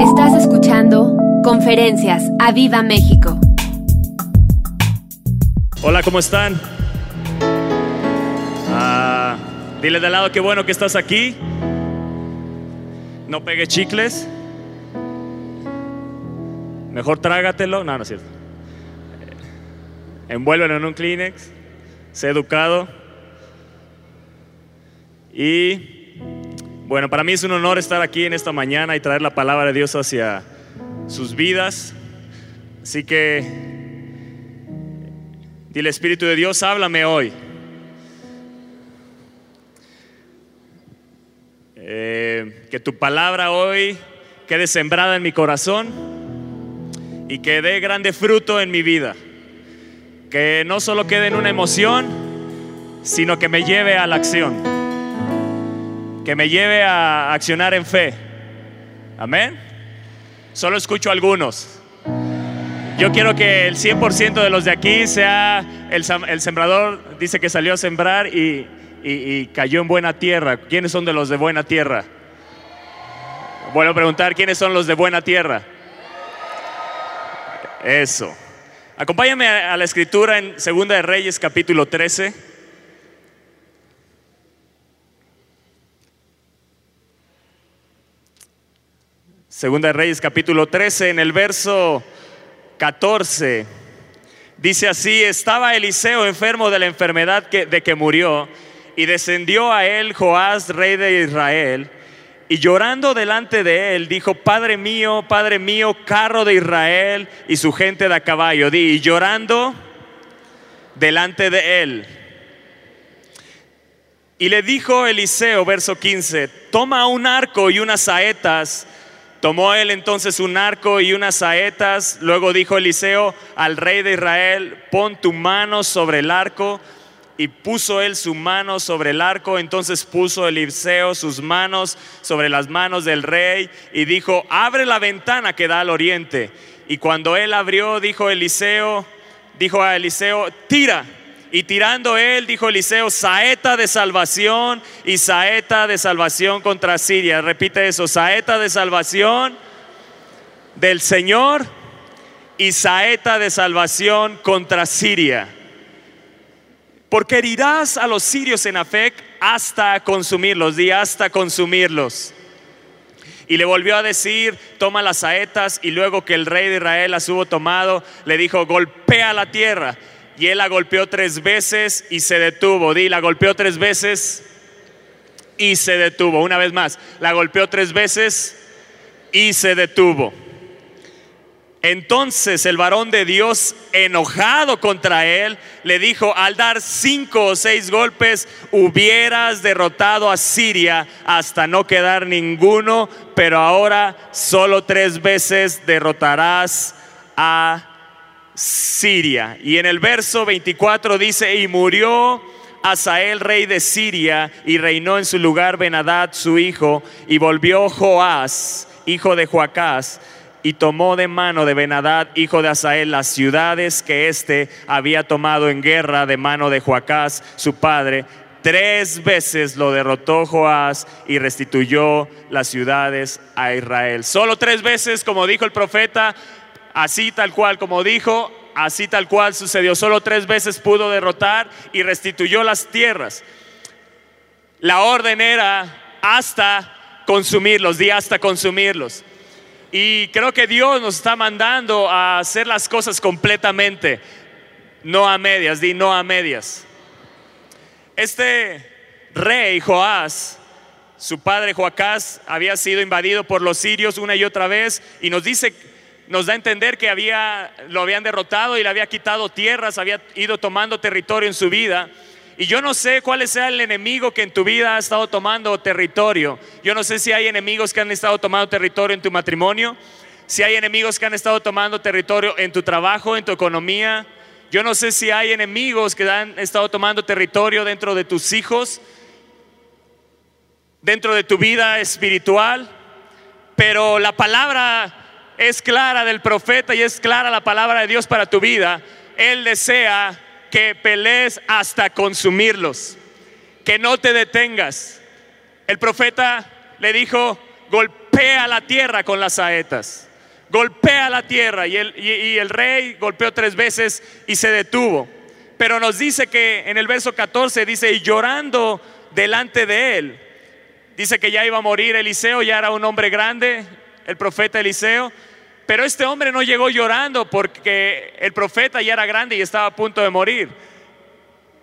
Estás escuchando Conferencias a Viva México. Hola, ¿cómo están? Ah, dile de lado qué bueno que estás aquí. No pegue chicles. Mejor trágatelo. No, no es cierto. Envuélvelo en un Kleenex. Sé educado. Y bueno, para mí es un honor estar aquí en esta mañana y traer la palabra de Dios hacia sus vidas. Así que, dile Espíritu de Dios, háblame hoy. Eh, que tu palabra hoy quede sembrada en mi corazón y que dé grande fruto en mi vida. Que no solo quede en una emoción, sino que me lleve a la acción que me lleve a accionar en fe. Amén. Solo escucho algunos. Yo quiero que el 100% de los de aquí sea el, sembrador, dice que salió a sembrar y, cayó en buena tierra. ¿Quiénes son de los de buena tierra? Vuelvo a preguntar, ¿quiénes son los de buena tierra? Eso. Acompáñame a la escritura en Segunda de Reyes capítulo 13. Segunda de Reyes capítulo 13, en el verso 14, dice así, estaba Eliseo enfermo de la enfermedad de que murió, y descendió a él Joás, rey de Israel, y llorando delante de él, dijo, Padre mío, Padre mío, carro de Israel y su gente de a caballo, y llorando delante de él. Y le dijo Eliseo, verso 15, toma un arco y unas saetas, Tomó él entonces un arco y unas saetas. Luego dijo Eliseo al rey de Israel, pon tu mano sobre el arco. Y puso él su mano sobre el arco. Entonces puso Eliseo sus manos sobre las manos del rey y dijo, abre la ventana que da al oriente. Y cuando él abrió, dijo Eliseo, dijo a Eliseo, tira. Y tirando él, dijo Eliseo, saeta de salvación y saeta de salvación contra Siria. Repite eso, saeta de salvación del Señor y saeta de salvación contra Siria. Porque herirás a los sirios en Afec hasta consumirlos, di hasta consumirlos. Y le volvió a decir, toma las saetas, y luego que el rey de Israel las hubo tomado, le dijo, golpea la tierra y él la golpeó tres veces y se detuvo. Di, la golpeó tres veces y se detuvo. Una vez más, la golpeó tres veces y se detuvo. Entonces el varón de Dios, enojado contra él, le dijo, al dar cinco o seis golpes, hubieras derrotado a Siria hasta no quedar ninguno, pero ahora solo tres veces derrotarás a Siria. Y en el verso 24 dice, y murió Asael, rey de Siria, y reinó en su lugar Benadad, su hijo, y volvió Joás, hijo de Joacás, y tomó de mano de Benadad, hijo de Asael, las ciudades que éste había tomado en guerra de mano de Joacás, su padre. Tres veces lo derrotó Joás y restituyó las ciudades a Israel. Solo tres veces, como dijo el profeta, Así tal cual como dijo, así tal cual sucedió. Solo tres veces pudo derrotar y restituyó las tierras. La orden era hasta consumirlos, di hasta consumirlos. Y creo que Dios nos está mandando a hacer las cosas completamente, no a medias, di no a medias. Este rey Joás, su padre Joacás, había sido invadido por los sirios una y otra vez y nos dice nos da a entender que había, lo habían derrotado y le había quitado tierras, había ido tomando territorio en su vida. Y yo no sé cuál sea el enemigo que en tu vida ha estado tomando territorio. Yo no sé si hay enemigos que han estado tomando territorio en tu matrimonio, si hay enemigos que han estado tomando territorio en tu trabajo, en tu economía. Yo no sé si hay enemigos que han estado tomando territorio dentro de tus hijos, dentro de tu vida espiritual. Pero la palabra es clara del profeta y es clara la palabra de Dios para tu vida, Él desea que pelees hasta consumirlos, que no te detengas. El profeta le dijo, golpea la tierra con las saetas. Golpea la tierra y el, y el rey golpeó tres veces y se detuvo. Pero nos dice que en el verso 14 dice, y llorando delante de él, dice que ya iba a morir Eliseo, ya era un hombre grande, el profeta Eliseo. Pero este hombre no llegó llorando porque el profeta ya era grande y estaba a punto de morir.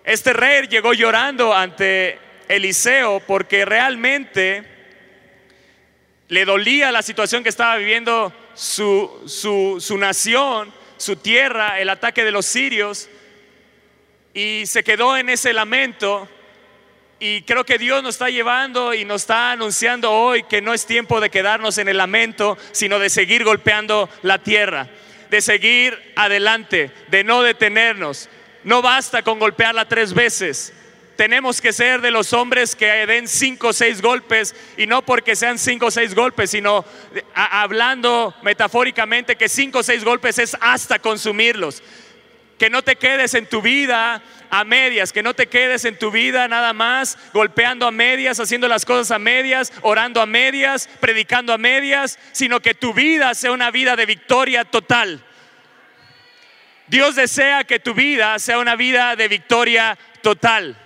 Este rey llegó llorando ante Eliseo porque realmente le dolía la situación que estaba viviendo su, su, su nación, su tierra, el ataque de los sirios, y se quedó en ese lamento. Y creo que Dios nos está llevando y nos está anunciando hoy que no es tiempo de quedarnos en el lamento, sino de seguir golpeando la tierra, de seguir adelante, de no detenernos. No basta con golpearla tres veces. Tenemos que ser de los hombres que den cinco o seis golpes y no porque sean cinco o seis golpes, sino hablando metafóricamente que cinco o seis golpes es hasta consumirlos. Que no te quedes en tu vida a medias, que no te quedes en tu vida nada más golpeando a medias, haciendo las cosas a medias, orando a medias, predicando a medias, sino que tu vida sea una vida de victoria total. Dios desea que tu vida sea una vida de victoria total.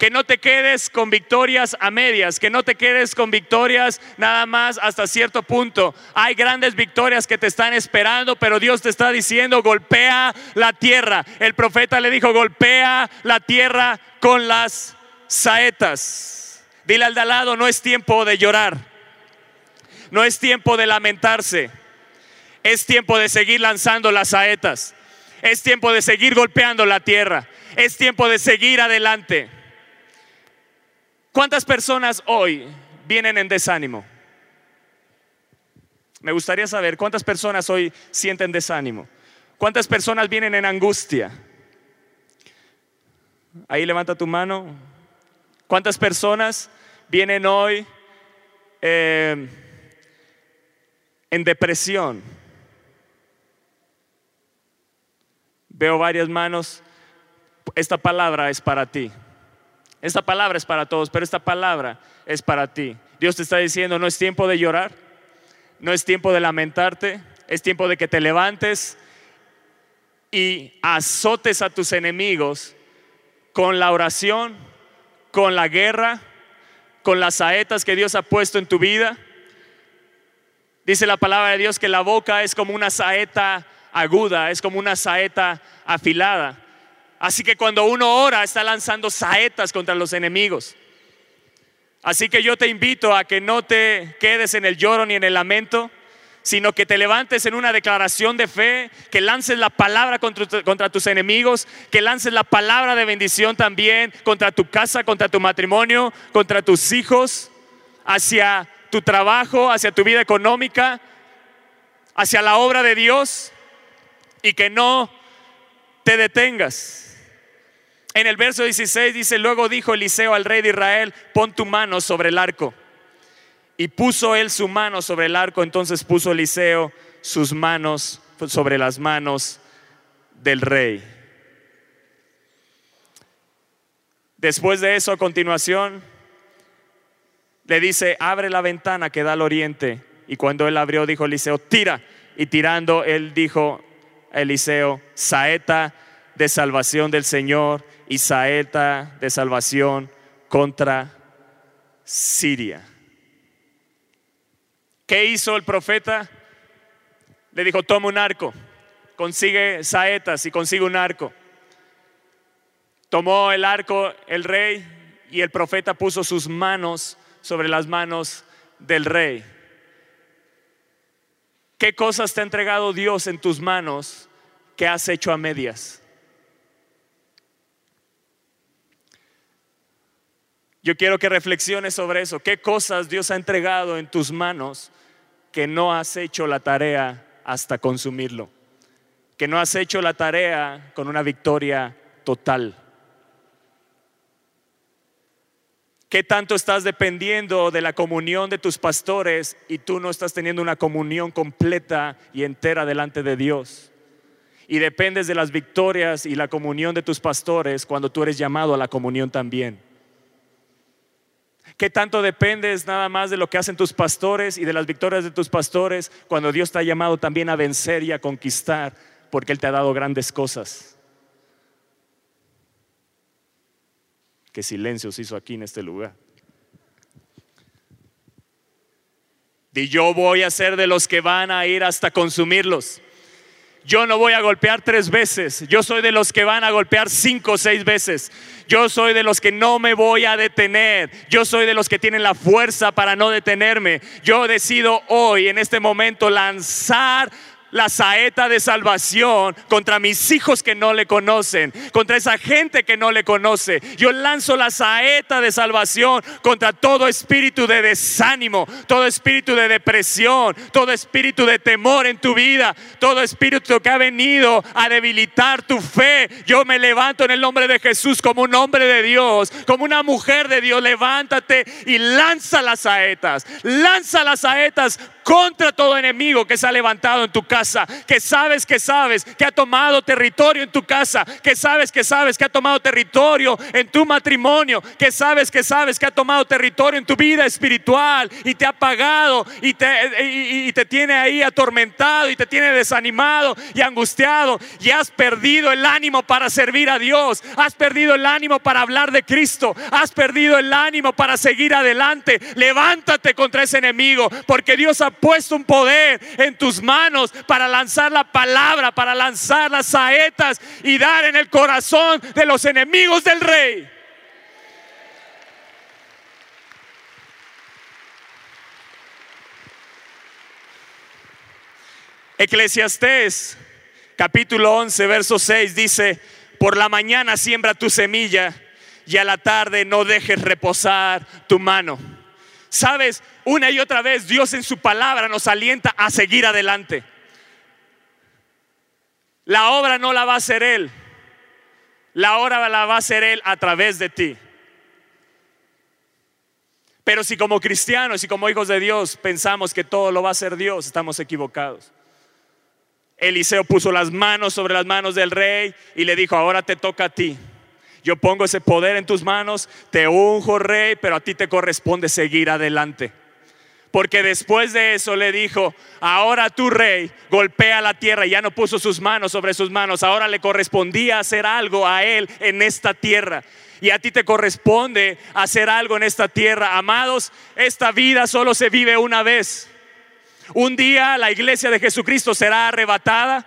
Que no te quedes con victorias a medias, que no te quedes con victorias nada más hasta cierto punto. Hay grandes victorias que te están esperando, pero Dios te está diciendo, golpea la tierra. El profeta le dijo, golpea la tierra con las saetas. Dile al de al lado, no es tiempo de llorar, no es tiempo de lamentarse, es tiempo de seguir lanzando las saetas. Es tiempo de seguir golpeando la tierra. Es tiempo de seguir adelante. ¿Cuántas personas hoy vienen en desánimo? Me gustaría saber cuántas personas hoy sienten desánimo. ¿Cuántas personas vienen en angustia? Ahí levanta tu mano. ¿Cuántas personas vienen hoy eh, en depresión? Veo varias manos. Esta palabra es para ti. Esta palabra es para todos, pero esta palabra es para ti. Dios te está diciendo, no es tiempo de llorar, no es tiempo de lamentarte, es tiempo de que te levantes y azotes a tus enemigos con la oración, con la guerra, con las saetas que Dios ha puesto en tu vida. Dice la palabra de Dios que la boca es como una saeta aguda, es como una saeta afilada. Así que cuando uno ora está lanzando saetas contra los enemigos. Así que yo te invito a que no te quedes en el lloro ni en el lamento, sino que te levantes en una declaración de fe, que lances la palabra contra, tus enemigos, que lances la palabra de bendición también contra tu casa, contra tu matrimonio, contra tus hijos, hacia tu trabajo, hacia tu vida económica, hacia la obra de Dios y que no te detengas. En el verso 16 dice, luego dijo Eliseo al rey de Israel, pon tu mano sobre el arco. Y puso él su mano sobre el arco, entonces puso Eliseo sus manos sobre las manos del rey. Después de eso, a continuación, le dice, abre la ventana que da al oriente. Y cuando él abrió, dijo Eliseo, tira. Y tirando, él dijo, Eliseo, saeta de salvación del Señor y saeta de salvación contra Siria. ¿Qué hizo el profeta? Le dijo, toma un arco, consigue saetas y consigue un arco. Tomó el arco el rey y el profeta puso sus manos sobre las manos del rey. ¿Qué cosas te ha entregado Dios en tus manos que has hecho a medias? Yo quiero que reflexiones sobre eso. ¿Qué cosas Dios ha entregado en tus manos que no has hecho la tarea hasta consumirlo? Que no has hecho la tarea con una victoria total. ¿Qué tanto estás dependiendo de la comunión de tus pastores y tú no estás teniendo una comunión completa y entera delante de Dios? Y dependes de las victorias y la comunión de tus pastores cuando tú eres llamado a la comunión también. ¿Qué tanto dependes nada más de lo que hacen tus pastores y de las victorias de tus pastores cuando Dios te ha llamado también a vencer y a conquistar porque Él te ha dado grandes cosas? Qué silencio se hizo aquí en este lugar. Y yo voy a ser de los que van a ir hasta consumirlos. Yo no voy a golpear tres veces. Yo soy de los que van a golpear cinco o seis veces. Yo soy de los que no me voy a detener. Yo soy de los que tienen la fuerza para no detenerme. Yo decido hoy, en este momento, lanzar la saeta de salvación contra mis hijos que no le conocen, contra esa gente que no le conoce. Yo lanzo la saeta de salvación contra todo espíritu de desánimo, todo espíritu de depresión, todo espíritu de temor en tu vida, todo espíritu que ha venido a debilitar tu fe. Yo me levanto en el nombre de Jesús como un hombre de Dios, como una mujer de Dios. Levántate y lanza las saetas, lanza las saetas contra todo enemigo que se ha levantado en tu casa, que sabes que sabes que ha tomado territorio en tu casa, que sabes que sabes que ha tomado territorio en tu matrimonio, que sabes que sabes que ha tomado territorio en tu vida espiritual y te ha pagado y te, y, te tiene ahí atormentado y te tiene desanimado y angustiado y has perdido el ánimo para servir a Dios, has perdido el ánimo para hablar de Cristo, has perdido el ánimo para seguir adelante. Levántate contra ese enemigo porque Dios ha puesto un poder en tus manos para lanzar la palabra, para lanzar las saetas y dar en el corazón de los enemigos del rey. Eclesiastés capítulo 11, verso 6 dice, por la mañana siembra tu semilla y a la tarde no dejes reposar tu mano. Sabes, una y otra vez Dios en su palabra nos alienta a seguir adelante. La obra no la va a hacer Él. La obra la va a hacer Él a través de ti. Pero si como cristianos y como hijos de Dios pensamos que todo lo va a hacer Dios, estamos equivocados. Eliseo puso las manos sobre las manos del rey y le dijo, ahora te toca a ti. Yo pongo ese poder en tus manos, te unjo rey, pero a ti te corresponde seguir adelante. Porque después de eso le dijo, ahora tu rey golpea la tierra, ya no puso sus manos sobre sus manos, ahora le correspondía hacer algo a él en esta tierra. Y a ti te corresponde hacer algo en esta tierra. Amados, esta vida solo se vive una vez. Un día la iglesia de Jesucristo será arrebatada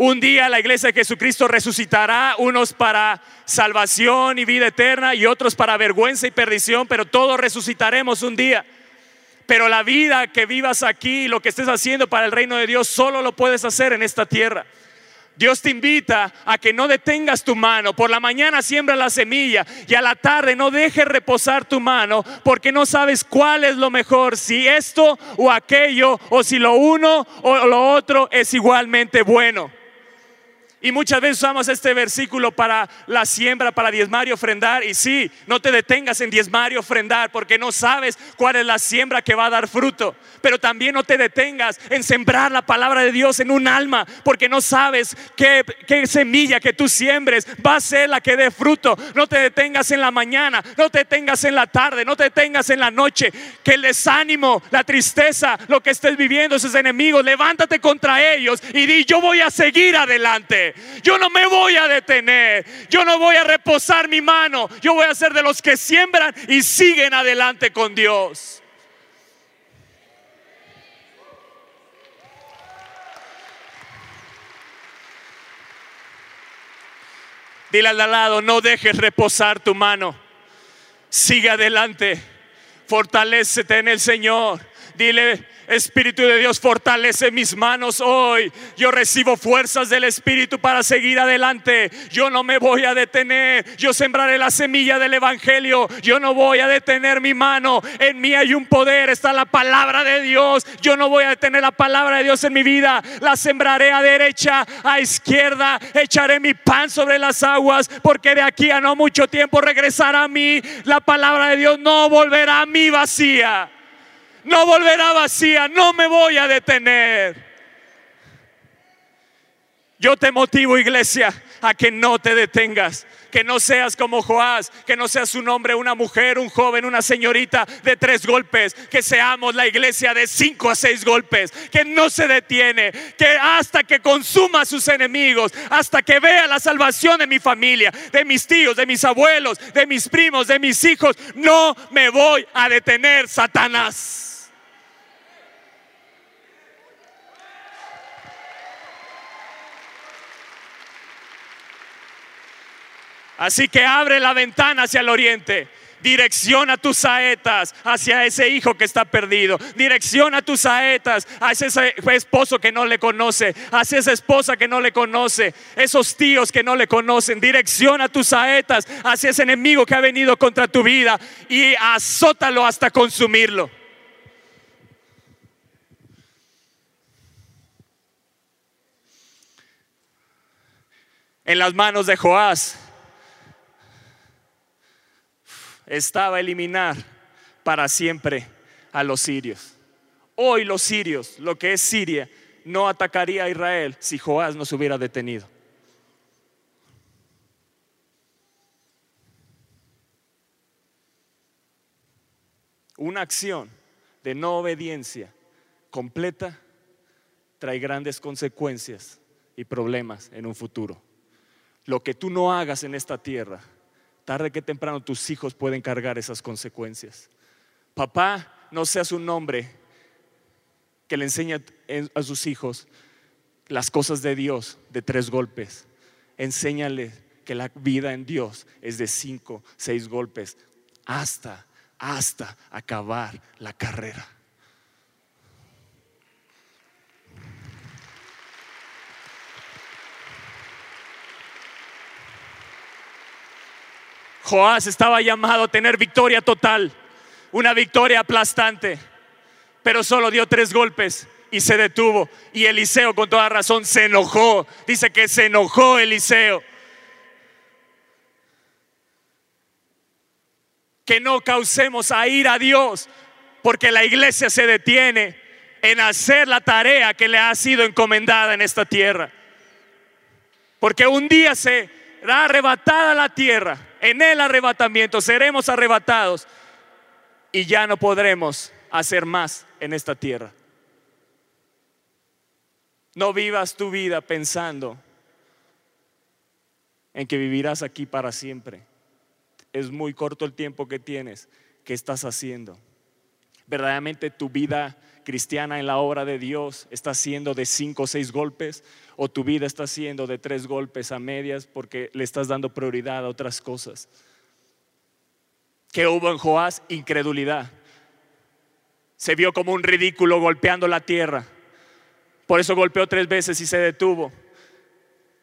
un día la iglesia de Jesucristo resucitará, unos para salvación y vida eterna y otros para vergüenza y perdición, pero todos resucitaremos un día. Pero la vida que vivas aquí, lo que estés haciendo para el reino de Dios, solo lo puedes hacer en esta tierra. Dios te invita a que no detengas tu mano. Por la mañana siembra la semilla y a la tarde no dejes reposar tu mano porque no sabes cuál es lo mejor, si esto o aquello, o si lo uno o lo otro es igualmente bueno. Y muchas veces usamos este versículo para la siembra, para diezmar y ofrendar. Y sí, no te detengas en diezmar y ofrendar porque no sabes cuál es la siembra que va a dar fruto. Pero también no te detengas en sembrar la palabra de Dios en un alma porque no sabes qué, qué semilla que tú siembres va a ser la que dé fruto. No te detengas en la mañana, no te detengas en la tarde, no te detengas en la noche. Que el desánimo, la tristeza, lo que estés viviendo, esos enemigos, levántate contra ellos y di, yo voy a seguir adelante. Yo no me voy a detener. Yo no voy a reposar mi mano. Yo voy a ser de los que siembran y siguen adelante con Dios. Dile al lado, no dejes reposar tu mano. Sigue adelante. Fortalécete en el Señor. Dile, Espíritu de Dios, fortalece mis manos hoy. Yo recibo fuerzas del Espíritu para seguir adelante. Yo no me voy a detener. Yo sembraré la semilla del Evangelio. Yo no voy a detener mi mano. En mí hay un poder. Está la palabra de Dios. Yo no voy a detener la palabra de Dios en mi vida. La sembraré a derecha, a izquierda. Echaré mi pan sobre las aguas. Porque de aquí a no mucho tiempo regresará a mí. La palabra de Dios no volverá a mí vacía no volverá vacía, no me voy a detener. Yo te motivo, iglesia, a que no te detengas, que no seas como Joás, que no seas un hombre, una mujer, un joven, una señorita de tres golpes, que seamos la iglesia de cinco a seis golpes, que no se detiene, que hasta que consuma a sus enemigos, hasta que vea la salvación de mi familia, de mis tíos, de mis abuelos, de mis primos, de mis hijos, no me voy a detener, Satanás. Así que abre la ventana hacia el oriente. Direcciona tus saetas hacia ese hijo que está perdido. Direcciona tus saetas hacia ese esposo que no le conoce, hacia esa esposa que no le conoce, esos tíos que no le conocen. Direcciona tus saetas hacia ese enemigo que ha venido contra tu vida y azótalo hasta consumirlo. En las manos de Joás estaba eliminar para siempre a los sirios. Hoy los sirios, lo que es Siria, no atacaría a Israel si Joás no se hubiera detenido. Una acción de no obediencia completa trae grandes consecuencias y problemas en un futuro. Lo que tú no hagas en esta tierra tarde que temprano tus hijos pueden cargar esas consecuencias. Papá, no seas un hombre que le enseña a sus hijos las cosas de Dios de tres golpes. Enséñale que la vida en Dios es de cinco, seis golpes, hasta, hasta acabar la carrera. Joás estaba llamado a tener victoria total, una victoria aplastante, pero solo dio tres golpes y se detuvo. Y Eliseo con toda razón se enojó. Dice que se enojó Eliseo. Que no causemos a ir a Dios, porque la iglesia se detiene en hacer la tarea que le ha sido encomendada en esta tierra. Porque un día se da arrebatada la tierra en el arrebatamiento seremos arrebatados y ya no podremos hacer más en esta tierra. No vivas tu vida pensando en que vivirás aquí para siempre. Es muy corto el tiempo que tienes. ¿Qué estás haciendo? Verdaderamente tu vida cristiana en la obra de Dios está siendo de cinco o seis golpes o tu vida está siendo de tres golpes a medias porque le estás dando prioridad a otras cosas. ¿Qué hubo en Joás? Incredulidad. Se vio como un ridículo golpeando la tierra. Por eso golpeó tres veces y se detuvo.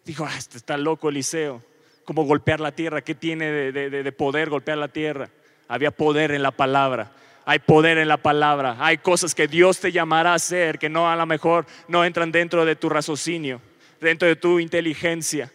Dijo, ah, este está loco Eliseo. ¿Cómo golpear la tierra? ¿Qué tiene de, de poder golpear la tierra? Había poder en la palabra hay poder en la palabra, hay cosas que Dios te llamará a hacer que no a lo mejor no entran dentro de tu raciocinio, dentro de tu inteligencia,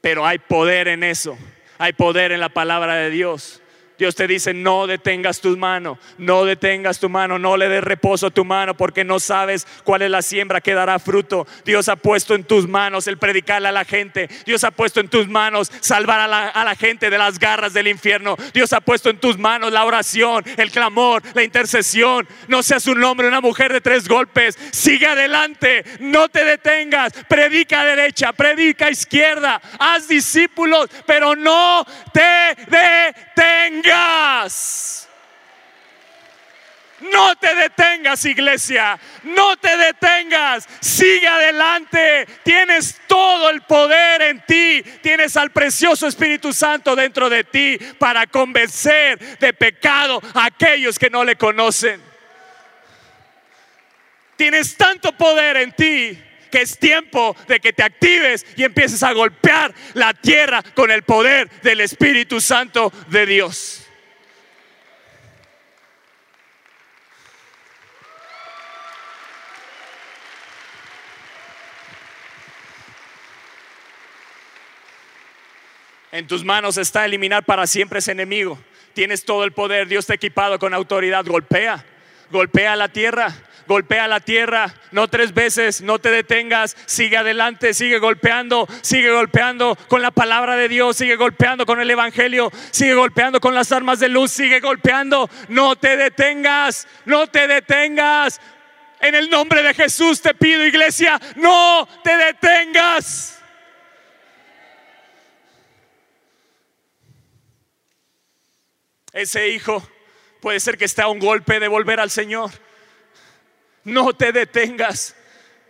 pero hay poder en eso, hay poder en la palabra de Dios. Dios te dice, no detengas tu mano, no detengas tu mano, no le des reposo a tu mano porque no sabes cuál es la siembra que dará fruto. Dios ha puesto en tus manos el predicarle a la gente. Dios ha puesto en tus manos salvar a la, a la gente de las garras del infierno. Dios ha puesto en tus manos la oración, el clamor, la intercesión. No seas un hombre, una mujer de tres golpes. Sigue adelante, no te detengas. Predica derecha, predica izquierda. Haz discípulos, pero no te detengas. No te detengas, iglesia. No te detengas. Sigue adelante. Tienes todo el poder en ti. Tienes al precioso Espíritu Santo dentro de ti para convencer de pecado a aquellos que no le conocen. Tienes tanto poder en ti es tiempo de que te actives y empieces a golpear la tierra con el poder del Espíritu Santo de Dios. En tus manos está eliminar para siempre ese enemigo. Tienes todo el poder, Dios te ha equipado con autoridad. Golpea, golpea la tierra, golpea la tierra, no tres veces, no te detengas, sigue adelante, sigue golpeando, sigue golpeando con la palabra de Dios, sigue golpeando con el Evangelio, sigue golpeando con las armas de luz, sigue golpeando, no te detengas, no te detengas. En el nombre de Jesús te pido, iglesia, no te detengas. Ese hijo puede ser que esté a un golpe de volver al Señor. No te detengas.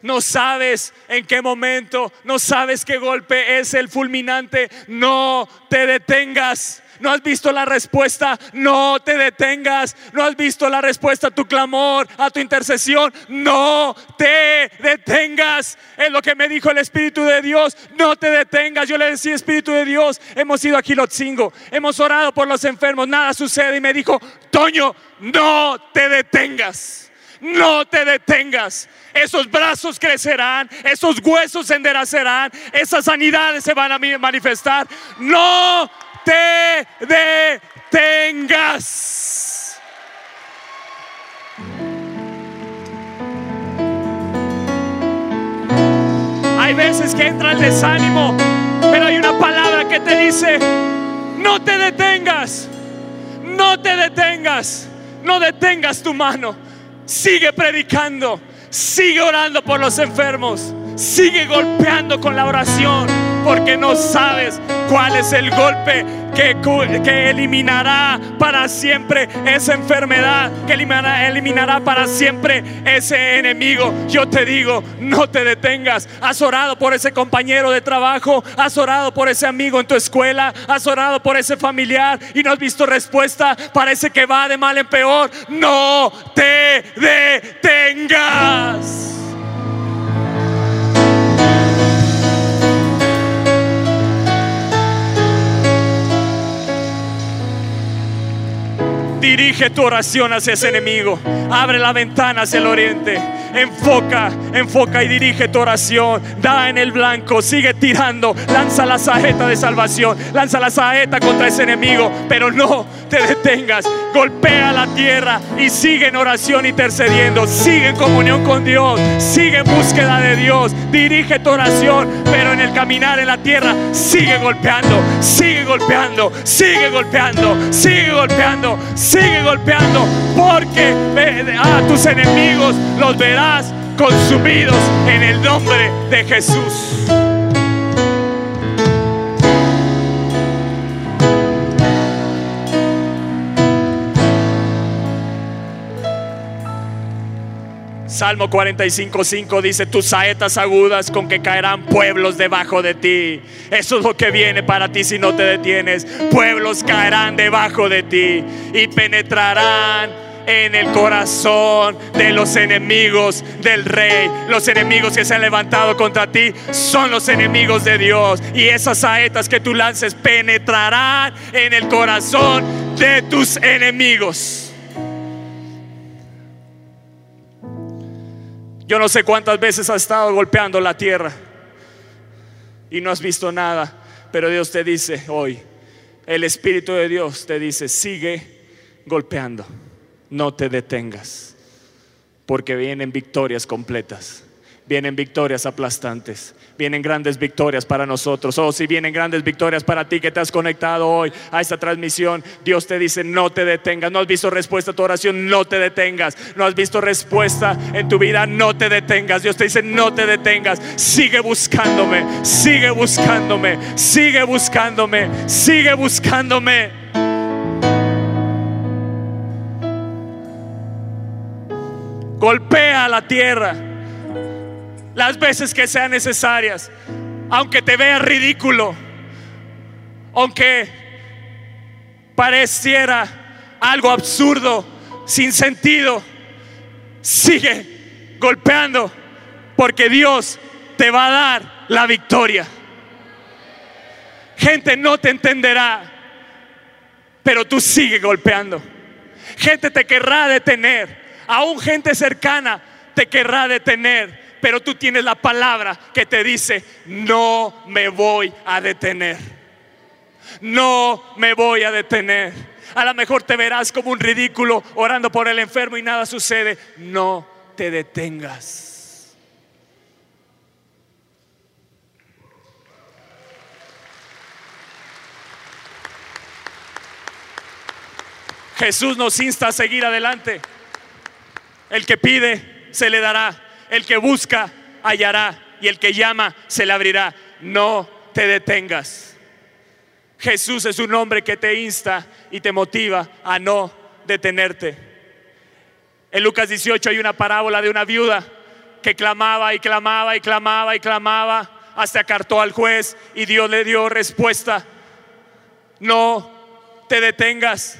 No sabes en qué momento, no sabes qué golpe es el fulminante. No te detengas. No has visto la respuesta, no te detengas. No has visto la respuesta a tu clamor, a tu intercesión, no te detengas. Es lo que me dijo el Espíritu de Dios, no te detengas. Yo le decía, Espíritu de Dios, hemos ido a Quilotzingo, hemos orado por los enfermos, nada sucede. Y me dijo, Toño, no te detengas. No te detengas. Esos brazos crecerán, esos huesos se enderecerán, esas sanidades se van a manifestar. No te detengas. Hay veces que entra el desánimo, pero hay una palabra que te dice, no te detengas, no te detengas, no detengas tu mano, sigue predicando, sigue orando por los enfermos, sigue golpeando con la oración porque no sabes cuál es el golpe que, que eliminará para siempre esa enfermedad, que eliminará, eliminará para siempre ese enemigo. Yo te digo, no te detengas. Has orado por ese compañero de trabajo, has orado por ese amigo en tu escuela, has orado por ese familiar y no has visto respuesta. Parece que va de mal en peor. No te detengas. Dirige tu oración hacia ese enemigo. Abre la ventana hacia el oriente. Enfoca, enfoca y dirige tu oración. Da en el blanco, sigue tirando. Lanza la saeta de salvación. Lanza la saeta contra ese enemigo. Pero no te detengas. Golpea la tierra y sigue en oración intercediendo. Sigue en comunión con Dios. Sigue en búsqueda de Dios. Dirige tu oración. Pero en el caminar en la tierra, sigue golpeando. Sigue golpeando. Sigue golpeando. Sigue golpeando. Sigue golpeando porque a tus enemigos los verás consumidos en el nombre de Jesús. Salmo 45.5 dice, tus saetas agudas con que caerán pueblos debajo de ti. Eso es lo que viene para ti si no te detienes. Pueblos caerán debajo de ti y penetrarán en el corazón de los enemigos del rey. Los enemigos que se han levantado contra ti son los enemigos de Dios. Y esas saetas que tú lances penetrarán en el corazón de tus enemigos. Yo no sé cuántas veces has estado golpeando la tierra y no has visto nada, pero Dios te dice hoy, el Espíritu de Dios te dice, sigue golpeando, no te detengas, porque vienen victorias completas, vienen victorias aplastantes, vienen grandes victorias para nosotros. Oh, si vienen grandes victorias para ti que te has conectado hoy a esta transmisión, Dios te dice, no te detengas. No has visto respuesta a tu oración, no te detengas. No has visto respuesta en tu vida, no te detengas. Dios te dice, no te detengas. Sigue buscándome, sigue buscándome, sigue buscándome, sigue buscándome. Golpea la tierra las veces que sean necesarias, aunque te vea ridículo, aunque pareciera algo absurdo, sin sentido, sigue golpeando, porque Dios te va a dar la victoria. Gente no te entenderá, pero tú sigue golpeando. Gente te querrá detener, aún gente cercana te querrá detener pero tú tienes la palabra que te dice, no me voy a detener. No me voy a detener. A lo mejor te verás como un ridículo orando por el enfermo y nada sucede. No te detengas. Jesús nos insta a seguir adelante. El que pide, se le dará. El que busca, hallará. Y el que llama, se le abrirá. No te detengas. Jesús es un hombre que te insta y te motiva a no detenerte. En Lucas 18 hay una parábola de una viuda que clamaba y clamaba y clamaba y clamaba hasta cartó al juez y Dios le dio respuesta. No te detengas.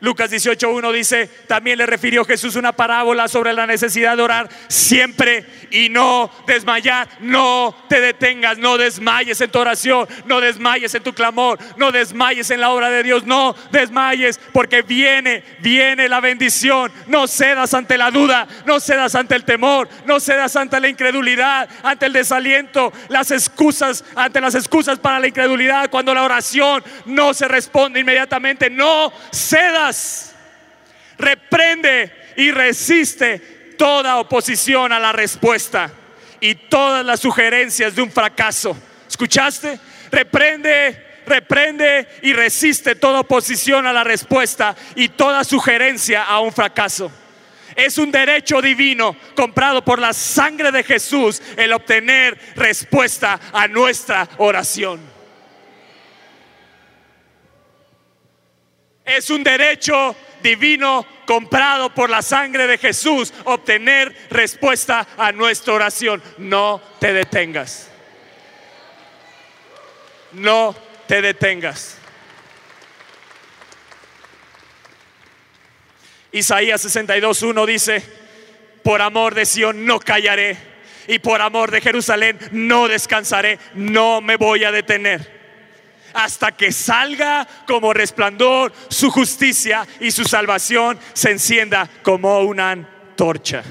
Lucas 18.1 dice, también le refirió Jesús una parábola sobre la necesidad de orar siempre y no desmayar. No te detengas, no desmayes en tu oración, no desmayes en tu clamor, no desmayes en la obra de Dios, no desmayes porque viene, viene la bendición. No cedas ante la duda, no cedas ante el temor, no cedas ante la incredulidad, ante el desaliento, las excusas, ante las excusas para la incredulidad, cuando la oración no se responde inmediatamente. No cedas Reprende y resiste toda oposición a la respuesta y todas las sugerencias de un fracaso. ¿Escuchaste? Reprende, reprende y resiste toda oposición a la respuesta y toda sugerencia a un fracaso. Es un derecho divino comprado por la sangre de Jesús el obtener respuesta a nuestra oración. Es un derecho divino comprado por la sangre de Jesús obtener respuesta a nuestra oración. No te detengas. No te detengas. Isaías 62.1 dice, por amor de Sión no callaré y por amor de Jerusalén no descansaré, no me voy a detener hasta que salga como resplandor su justicia y su salvación se encienda como una antorcha.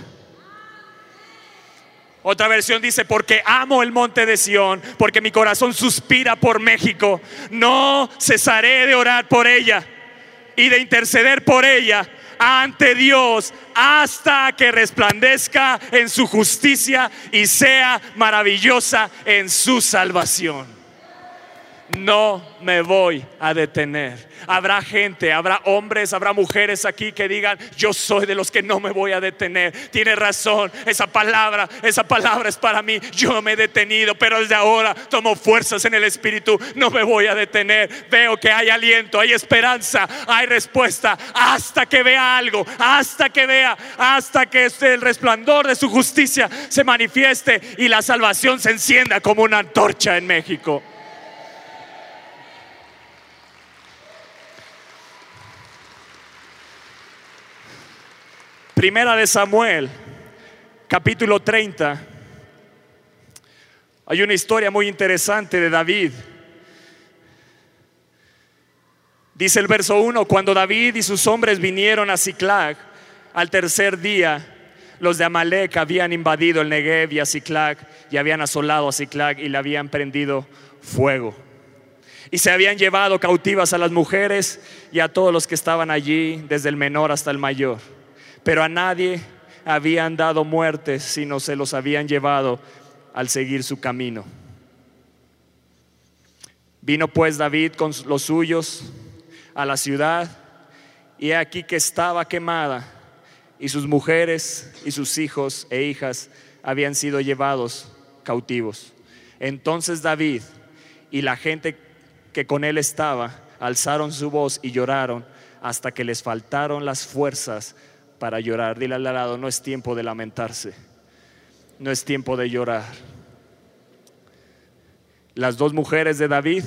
Otra versión dice, porque amo el monte de Sión, porque mi corazón suspira por México. No cesaré de orar por ella y de interceder por ella ante Dios hasta que resplandezca en su justicia y sea maravillosa en su salvación no me voy a detener. Habrá gente, habrá hombres, habrá mujeres aquí que digan, yo soy de los que no me voy a detener. Tiene razón, esa palabra, esa palabra es para mí. Yo me he detenido, pero desde ahora tomo fuerzas en el Espíritu. No me voy a detener. Veo que hay aliento, hay esperanza, hay respuesta. Hasta que vea algo, hasta que vea, hasta que el resplandor de su justicia se manifieste y la salvación se encienda como una antorcha en México. Primera de Samuel, capítulo 30. Hay una historia muy interesante de David. Dice el verso 1, cuando David y sus hombres vinieron a Ciclag al tercer día, los de Amalek habían invadido el Negev y a Ciclag y habían asolado a Ciclag y le habían prendido fuego. Y se habían llevado cautivas a las mujeres y a todos los que estaban allí, desde el menor hasta el mayor pero a nadie habían dado muerte, sino se los habían llevado al seguir su camino. Vino pues David con los suyos a la ciudad y aquí que estaba quemada y sus mujeres y sus hijos e hijas habían sido llevados cautivos. Entonces David y la gente que con él estaba alzaron su voz y lloraron hasta que les faltaron las fuerzas para llorar. Dile al lado, no es tiempo de lamentarse, no es tiempo de llorar. Las dos mujeres de David,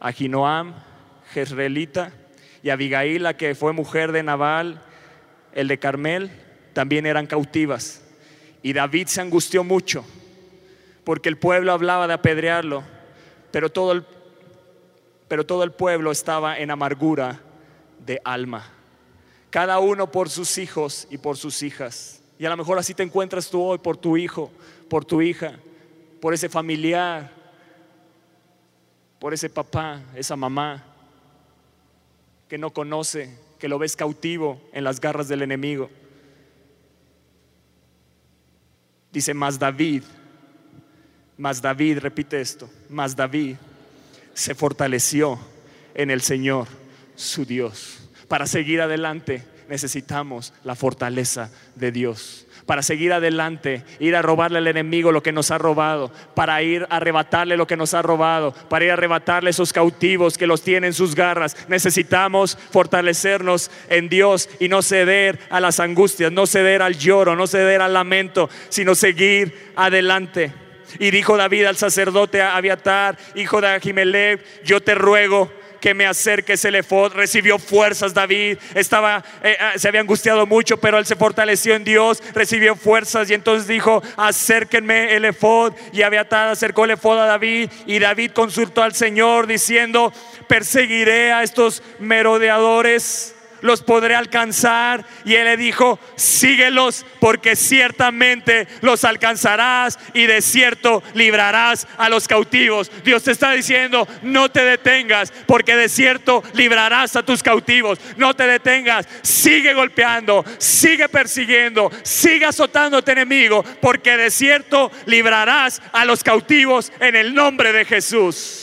Ahinoam, Jezreelita, y Abigail, la que fue mujer de Nabal, el de Carmel, también eran cautivas. Y David se angustió mucho porque el pueblo hablaba de apedrearlo, pero todo el, pero todo el pueblo estaba en amargura de alma cada uno por sus hijos y por sus hijas. Y a lo mejor así te encuentras tú hoy por tu hijo, por tu hija, por ese familiar, por ese papá, esa mamá que no conoce, que lo ves cautivo en las garras del enemigo. Dice, más David, más David, repite esto, más David se fortaleció en el Señor, su Dios. Para seguir adelante necesitamos la fortaleza de Dios para seguir adelante, ir a robarle al enemigo lo que nos ha robado, para ir a arrebatarle lo que nos ha robado, para ir a arrebatarle esos cautivos que los tienen en sus garras. Necesitamos fortalecernos en Dios y no ceder a las angustias, no ceder al lloro, no ceder al lamento, sino seguir adelante. Y dijo David al sacerdote Abiatar, hijo de Ahimelech, yo te ruego que me acerques el efod. Recibió fuerzas David, estaba, eh, ah, se había angustiado mucho, pero él se fortaleció en Dios, recibió fuerzas y entonces dijo, acérquenme el efod. Y Abiatar acercó el efod a David y David consultó al Señor diciendo, perseguiré a estos merodeadores los podré alcanzar. Y él le dijo, síguelos porque ciertamente los alcanzarás y de cierto librarás a los cautivos. Dios te está diciendo, no te detengas porque de cierto librarás a tus cautivos. No te detengas, sigue golpeando, sigue persiguiendo, sigue azotando a tu enemigo porque de cierto librarás a los cautivos en el nombre de Jesús.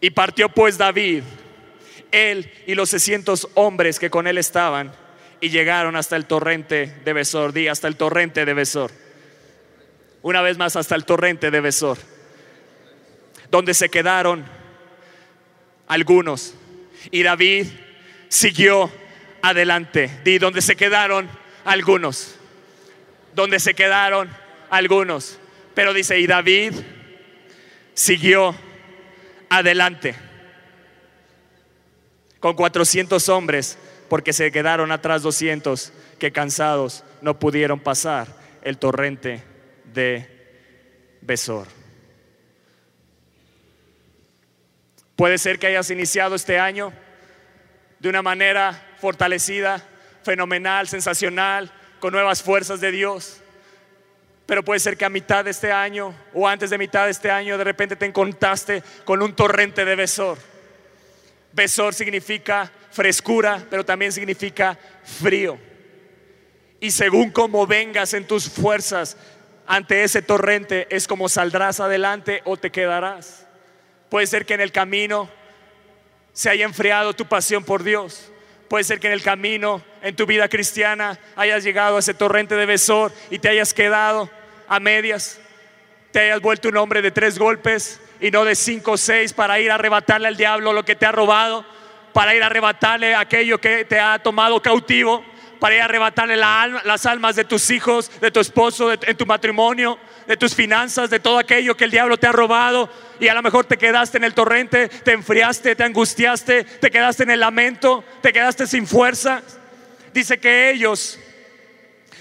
Y partió pues David él y los 600 hombres que con él estaban y llegaron hasta el torrente de Besor. Di hasta el torrente de Besor. Una vez más hasta el torrente de Besor. Donde se quedaron algunos. Y David siguió adelante. Di donde se quedaron algunos. Donde se quedaron algunos. Pero dice, y David siguió adelante con 400 hombres, porque se quedaron atrás 200 que cansados no pudieron pasar el torrente de Besor. Puede ser que hayas iniciado este año de una manera fortalecida, fenomenal, sensacional, con nuevas fuerzas de Dios. Pero puede ser que a mitad de este año o antes de mitad de este año de repente te encontraste con un torrente de Besor Besor significa frescura, pero también significa frío. Y según como vengas en tus fuerzas ante ese torrente, es como saldrás adelante o te quedarás. Puede ser que en el camino se haya enfriado tu pasión por Dios. Puede ser que en el camino, en tu vida cristiana, hayas llegado a ese torrente de Besor y te hayas quedado a medias. Te hayas vuelto un hombre de tres golpes, y no de cinco o seis para ir a arrebatarle al diablo lo que te ha robado, para ir a arrebatarle aquello que te ha tomado cautivo, para ir a arrebatarle las almas de tus hijos, de tu esposo, de, en tu matrimonio, de tus finanzas, de todo aquello que el diablo te ha robado. Y a lo mejor te quedaste en el torrente, te enfriaste, te angustiaste, te quedaste en el lamento, te quedaste sin fuerza. Dice que ellos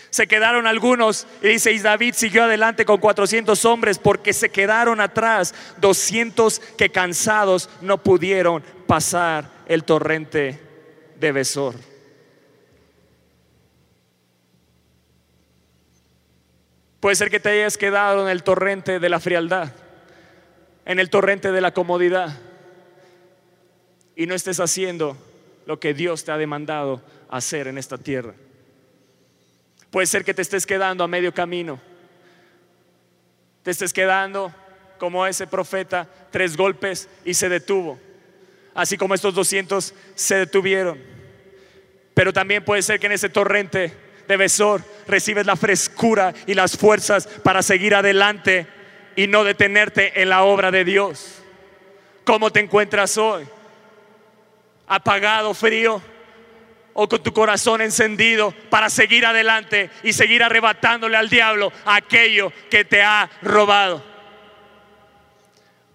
se quedaron algunos y dice, y David siguió adelante con 400 hombres porque se quedaron atrás 200 que cansados no pudieron pasar el torrente de Besor. Puede ser que te hayas quedado en el torrente de la frialdad, en el torrente de la comodidad y no estés haciendo lo que Dios te ha demandado hacer en esta tierra. Puede ser que te estés quedando a medio camino. Te estés quedando como ese profeta, tres golpes y se detuvo. Así como estos 200 se detuvieron. Pero también puede ser que en ese torrente de Besor recibes la frescura y las fuerzas para seguir adelante y no detenerte en la obra de Dios. ¿Cómo te encuentras hoy? ¿Apagado, frío? O con tu corazón encendido para seguir adelante y seguir arrebatándole al diablo aquello que te ha robado.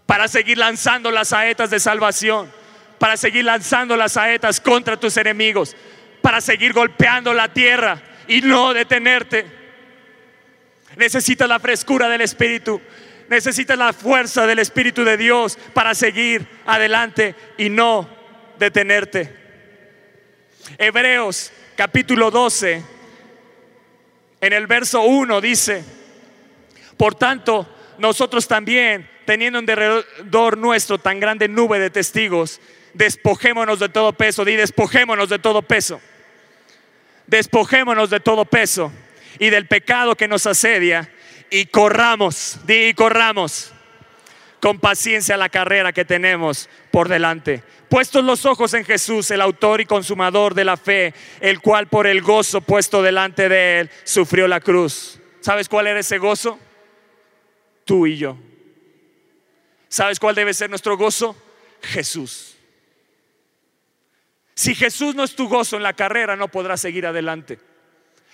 Para seguir lanzando las saetas de salvación, para seguir lanzando las saetas contra tus enemigos, para seguir golpeando la tierra y no detenerte. Necesitas la frescura del Espíritu, necesitas la fuerza del Espíritu de Dios para seguir adelante y no detenerte. Hebreos capítulo 12, en el verso 1 dice, por tanto, nosotros también, teniendo en derredor nuestro tan grande nube de testigos, despojémonos de todo peso, di despojémonos de todo peso, despojémonos de todo peso y del pecado que nos asedia y corramos, di y corramos con paciencia la carrera que tenemos por delante. Puestos los ojos en Jesús, el autor y consumador de la fe, el cual por el gozo puesto delante de él sufrió la cruz. ¿Sabes cuál era ese gozo? Tú y yo. ¿Sabes cuál debe ser nuestro gozo? Jesús. Si Jesús no es tu gozo en la carrera, no podrás seguir adelante.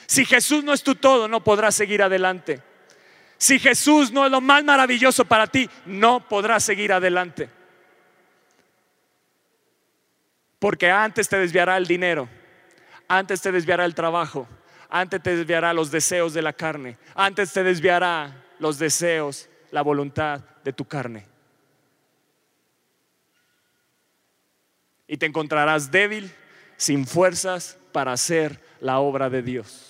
Si Jesús no es tu todo, no podrás seguir adelante. Si Jesús no es lo más maravilloso para ti, no podrás seguir adelante. Porque antes te desviará el dinero, antes te desviará el trabajo, antes te desviará los deseos de la carne, antes te desviará los deseos, la voluntad de tu carne. Y te encontrarás débil, sin fuerzas para hacer la obra de Dios.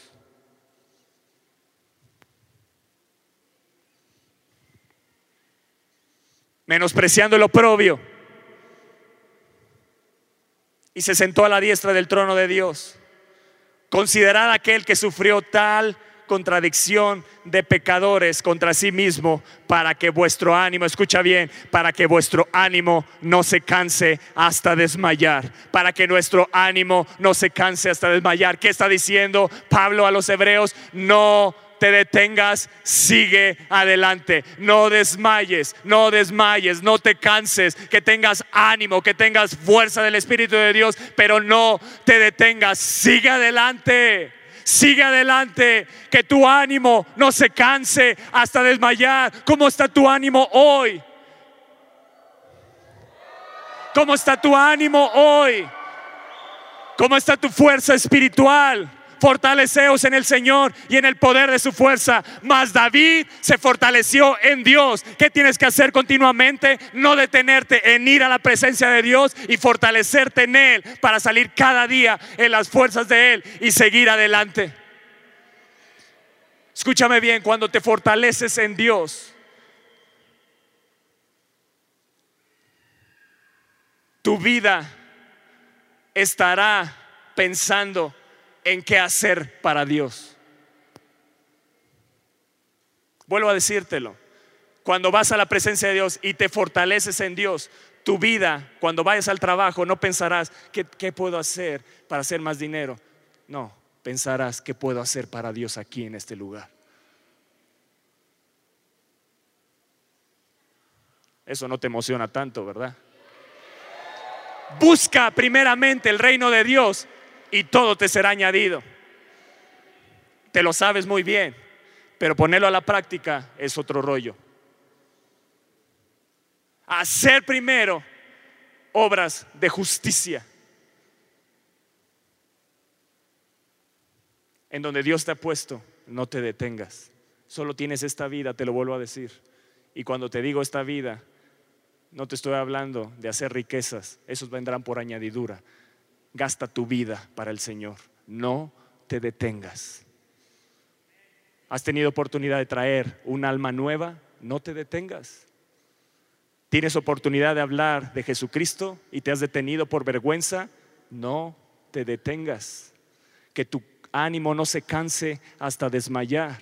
Menospreciando el oprobio, y se sentó a la diestra del trono de Dios. Considerad aquel que sufrió tal contradicción de pecadores contra sí mismo para que vuestro ánimo, escucha bien, para que vuestro ánimo no se canse hasta desmayar, para que nuestro ánimo no se canse hasta desmayar. ¿Qué está diciendo Pablo a los hebreos? No te detengas, sigue adelante. No desmayes, no desmayes, no te canses, que tengas ánimo, que tengas fuerza del Espíritu de Dios, pero no te detengas, sigue adelante. Sigue adelante, que tu ánimo no se canse hasta desmayar. ¿Cómo está tu ánimo hoy? ¿Cómo está tu ánimo hoy? ¿Cómo está tu fuerza espiritual? Fortaleceos en el Señor y en el poder de su fuerza. Mas David se fortaleció en Dios. ¿Qué tienes que hacer continuamente? No detenerte en ir a la presencia de Dios y fortalecerte en Él para salir cada día en las fuerzas de Él y seguir adelante. Escúchame bien, cuando te fortaleces en Dios, tu vida estará pensando en qué hacer para Dios. Vuelvo a decírtelo. Cuando vas a la presencia de Dios y te fortaleces en Dios, tu vida, cuando vayas al trabajo, no pensarás, ¿qué, qué puedo hacer para hacer más dinero? No, pensarás, ¿qué puedo hacer para Dios aquí en este lugar? Eso no te emociona tanto, ¿verdad? Busca primeramente el reino de Dios y todo te será añadido. Te lo sabes muy bien, pero ponerlo a la práctica es otro rollo. Hacer primero obras de justicia. En donde Dios te ha puesto, no te detengas. Solo tienes esta vida, te lo vuelvo a decir. Y cuando te digo esta vida, no te estoy hablando de hacer riquezas, esos vendrán por añadidura gasta tu vida para el Señor. No te detengas. ¿Has tenido oportunidad de traer un alma nueva? No te detengas. ¿Tienes oportunidad de hablar de Jesucristo y te has detenido por vergüenza? No te detengas. Que tu ánimo no se canse hasta desmayar.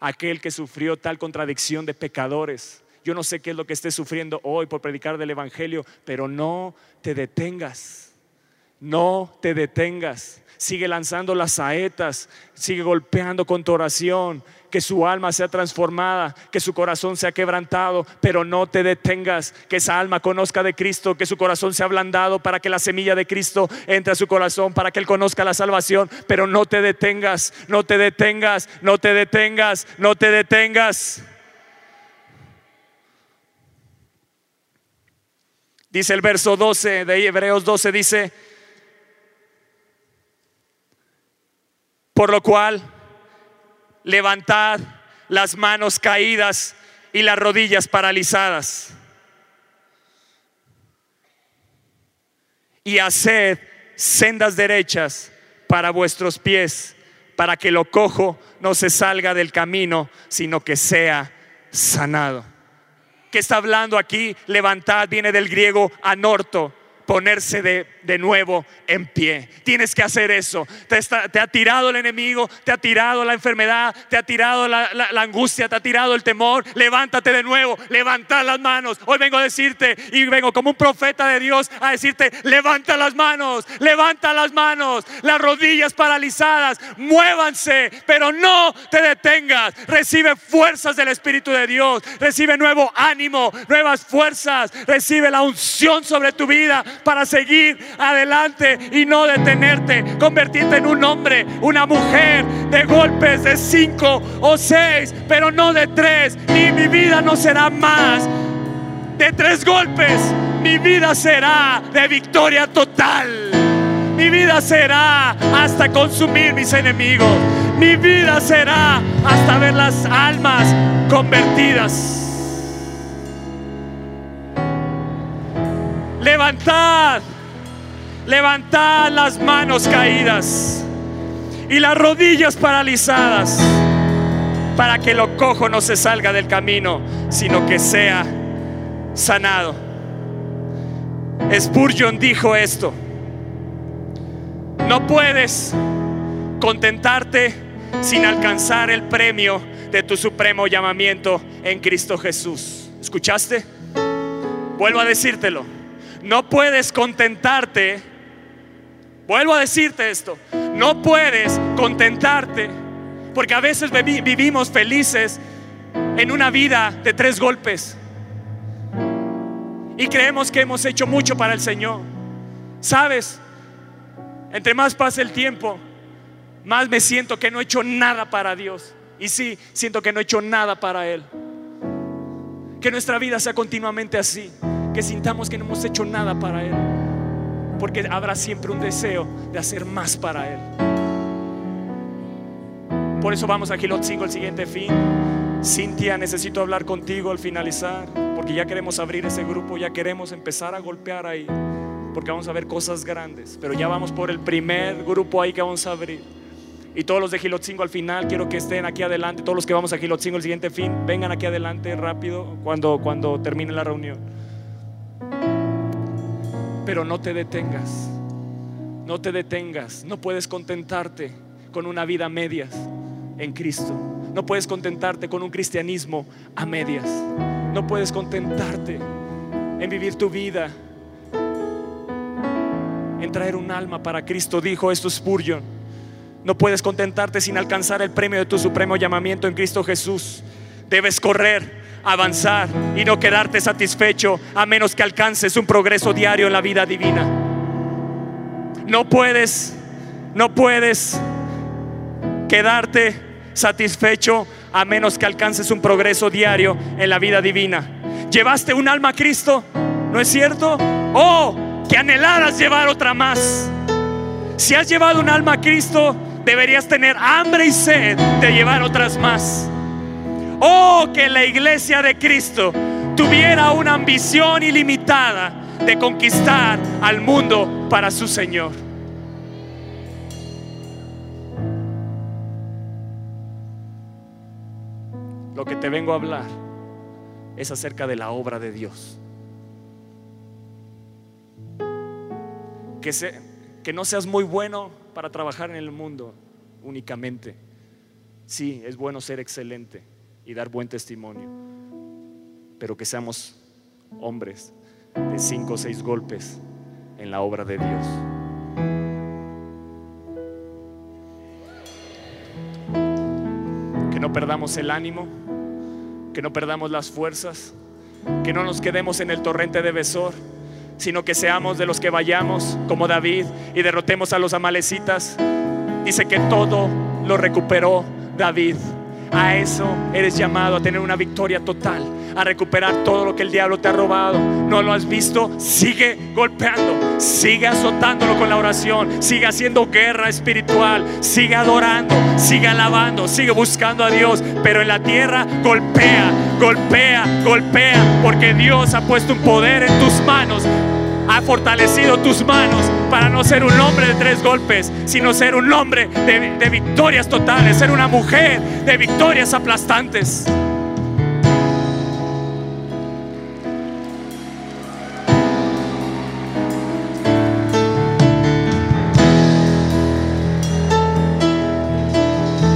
Aquel que sufrió tal contradicción de pecadores. Yo no sé qué es lo que estés sufriendo hoy por predicar del Evangelio, pero no te detengas. No te detengas. Sigue lanzando las saetas. Sigue golpeando con tu oración. Que su alma sea transformada. Que su corazón sea quebrantado. Pero no te detengas. Que esa alma conozca de Cristo. Que su corazón sea ablandado para que la semilla de Cristo entre a su corazón. Para que Él conozca la salvación. Pero no te detengas. No te detengas. No te detengas. No te detengas. Dice el verso 12 de Hebreos 12. Dice Por lo cual, levantad las manos caídas y las rodillas paralizadas. Y haced sendas derechas para vuestros pies, para que lo cojo no se salga del camino, sino que sea sanado. ¿Qué está hablando aquí? Levantad viene del griego anorto, ponerse de, de nuevo en pie. Tienes que hacer eso. Te, ha tirado el enemigo, te ha tirado la enfermedad, te ha tirado la, la- la angustia, te ha tirado el temor. Levántate de nuevo, levanta las manos. Hoy vengo a decirte y vengo como un profeta de Dios a decirte, levanta las manos, levanta las manos, las rodillas paralizadas, muévanse, pero no te detengas. Recibe fuerzas del Espíritu de Dios, recibe nuevo ánimo, nuevas fuerzas, recibe la unción sobre tu vida para seguir adelante y no detenerte, convertirte en un hombre, una mujer de golpes de cinco o seis, pero no de tres, ni mi vida no será más de tres golpes, mi vida será de victoria total. Mi vida será hasta consumir mis enemigos. Mi vida será hasta ver las almas convertidas. Levantad, levantad las manos caídas y las rodillas paralizadas para que lo cojo no se salga del camino, sino que sea sanado. Spurgeon dijo esto, no puedes contentarte sin alcanzar el premio de tu supremo llamamiento en Cristo Jesús. ¿Escuchaste? Vuelvo a decírtelo. No puedes contentarte. Vuelvo a decirte esto. No puedes contentarte porque a veces vivi- vivimos felices en una vida de tres golpes y creemos que hemos hecho mucho para el Señor. ¿Sabes? Entre más pasa el tiempo, más me siento que no he hecho nada para Dios. Y sí, siento que no he hecho nada para Él. Que nuestra vida sea continuamente así. Que sintamos que no hemos hecho nada para Él. Porque habrá siempre un deseo de hacer más para Él. Por eso vamos a Gilot 5, el siguiente fin. Cintia, necesito hablar contigo al finalizar. Porque ya queremos abrir ese grupo, ya queremos empezar a golpear ahí. Porque vamos a ver cosas grandes. Pero ya vamos por el primer grupo ahí que vamos a abrir. Y todos los de Gilotzingo al final, quiero que estén aquí adelante. Todos los que vamos a Gilotzingo el siguiente fin, vengan aquí adelante rápido cuando, cuando termine la reunión. Pero no te detengas. No te detengas. No puedes contentarte con una vida a medias en Cristo. No puedes contentarte con un cristianismo a medias. No puedes contentarte en vivir tu vida en traer un alma para Cristo, dijo esto Spurgeon. No puedes contentarte sin alcanzar el premio de tu supremo llamamiento en Cristo Jesús. Debes correr, avanzar y no quedarte satisfecho a menos que alcances un progreso diario en la vida divina. No puedes, no puedes quedarte satisfecho a menos que alcances un progreso diario en la vida divina. ¿Llevaste un alma a Cristo? ¿No es cierto? Oh, que anhelaras llevar otra más. Si has llevado un alma a Cristo, deberías tener hambre y sed de llevar otras más. Oh, que la iglesia de Cristo tuviera una ambición ilimitada de conquistar al mundo para su Señor. Lo que te vengo a hablar es acerca de la obra de Dios. Que, se- que no seas muy bueno para trabajar en el mundo únicamente. Sí, es bueno ser excelente y dar buen testimonio, pero que seamos hombres de cinco o seis golpes en la obra de Dios. Que no perdamos el ánimo, que no perdamos las fuerzas, que no nos quedemos en el torrente de Besor, sino que seamos de los que vayamos como David y derrotemos a los amalecitas. Dice que todo lo recuperó David. A eso eres llamado, a tener una victoria total, a recuperar todo lo que el diablo te ha robado. ¿No lo has visto? Sigue golpeando, sigue azotándolo con la oración, sigue haciendo guerra espiritual, sigue adorando, sigue alabando, sigue buscando a Dios. Pero en la tierra golpea, golpea, golpea, porque Dios ha puesto un poder en tus manos ha fortalecido tus manos para no ser un hombre de tres golpes, sino ser un hombre de, de victorias totales, ser una mujer de victorias aplastantes.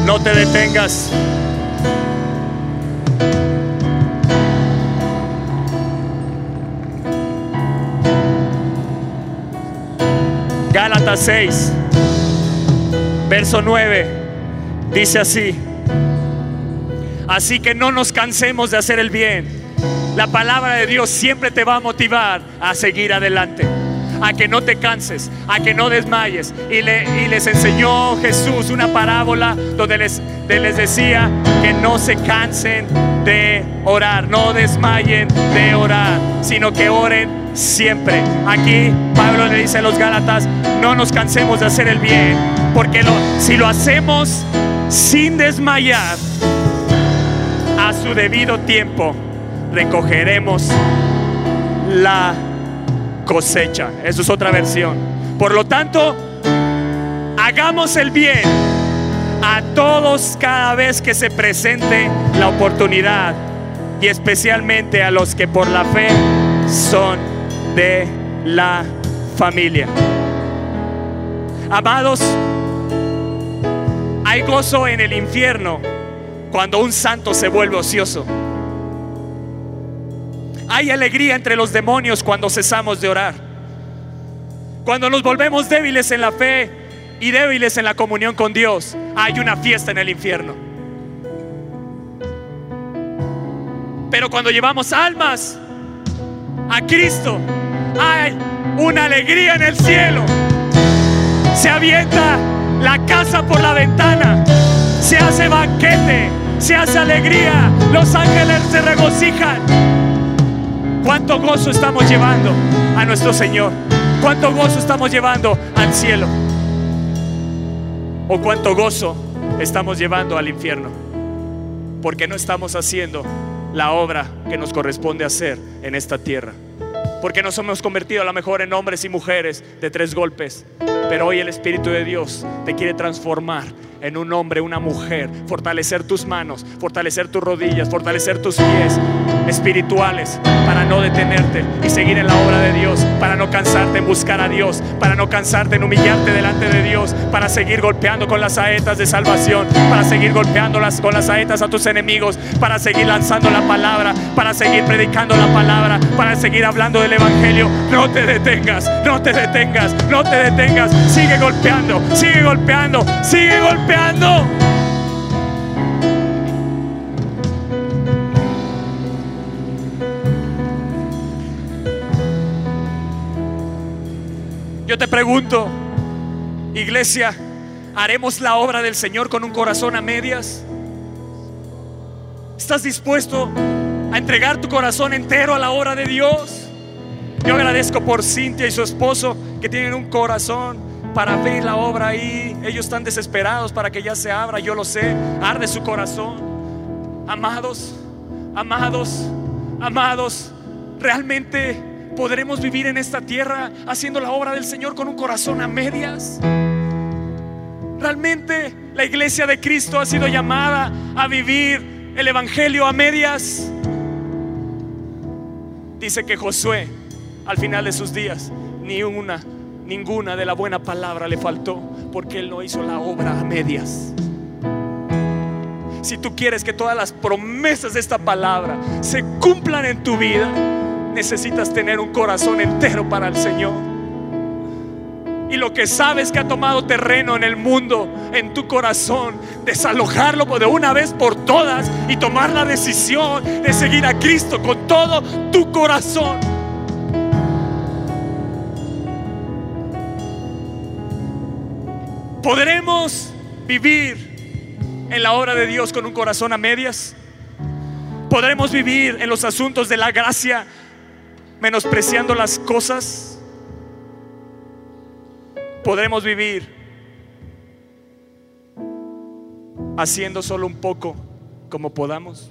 No te detengas. Gálatas 6, verso 9, dice así. Así que no nos cansemos de hacer el bien. La palabra de Dios siempre te va a motivar a seguir adelante a que no te canses, a que no desmayes. Y, les enseñó Jesús una parábola donde les, les decía que no se cansen de orar, no desmayen de orar, sino que oren siempre. Aquí Pablo le dice a los Gálatas, no nos cansemos de hacer el bien, porque si lo hacemos sin desmayar, a su debido tiempo recogeremos la cosecha. Eso es otra versión. Por lo tanto, hagamos el bien a todos cada vez que se presente la oportunidad y especialmente a los que por la fe son de la familia. Amados, hay gozo en el infierno cuando un santo se vuelve ocioso. Hay alegría entre los demonios cuando cesamos de orar. Cuando nos volvemos débiles en la fe y débiles en la comunión con Dios, hay una fiesta en el infierno. Pero cuando llevamos almas a Cristo, hay una alegría en el cielo. Se avienta la casa por la ventana, se hace banquete, se hace alegría, los ángeles se regocijan. ¿Cuánto gozo estamos llevando a nuestro Señor? ¿Cuánto gozo estamos llevando al cielo? ¿O cuánto gozo estamos llevando al infierno? Porque no estamos haciendo la obra que nos corresponde hacer en esta tierra. Porque nos hemos convertido a lo mejor en hombres y mujeres de tres golpes. Pero hoy el Espíritu de Dios te quiere transformar en un hombre, una mujer, fortalecer tus manos, fortalecer tus rodillas, fortalecer tus pies espirituales para no detenerte y seguir en la obra de Dios, para no cansarte en buscar a Dios, para no cansarte en humillarte delante de Dios, para seguir golpeando con las saetas de salvación, para seguir golpeando con las saetas a tus enemigos, para seguir lanzando la palabra, para seguir predicando la palabra, para seguir hablando del Evangelio. No te detengas, no te detengas, no te detengas. Sigue golpeando, sigue golpeando, sigue golpeando yo te pregunto, iglesia, ¿haremos la obra del Señor con un corazón a medias? ¿Estás dispuesto a entregar tu corazón entero a la obra de Dios? Yo agradezco por Cintia y su esposo que tienen un corazón para ver la obra ahí. Ellos están desesperados para que ya se abra, yo lo sé. Arde su corazón. Amados, amados, amados, realmente podremos vivir en esta tierra haciendo la obra del Señor con un corazón a medias. Realmente la iglesia de Cristo ha sido llamada a vivir el Evangelio a medias. Dice que Josué, al final de sus días, ni una Ninguna de la buena palabra le faltó porque Él no hizo la obra a medias. Si tú quieres que todas las promesas de esta palabra se cumplan en tu vida, necesitas tener un corazón entero para el Señor. Y lo que sabes que ha tomado terreno en el mundo, en tu corazón, desalojarlo de una vez por todas y tomar la decisión de seguir a Cristo con todo tu corazón. ¿Podremos vivir en la obra de Dios con un corazón a medias? ¿Podremos vivir en los asuntos de la gracia menospreciando las cosas? ¿Podremos vivir haciendo solo un poco como podamos?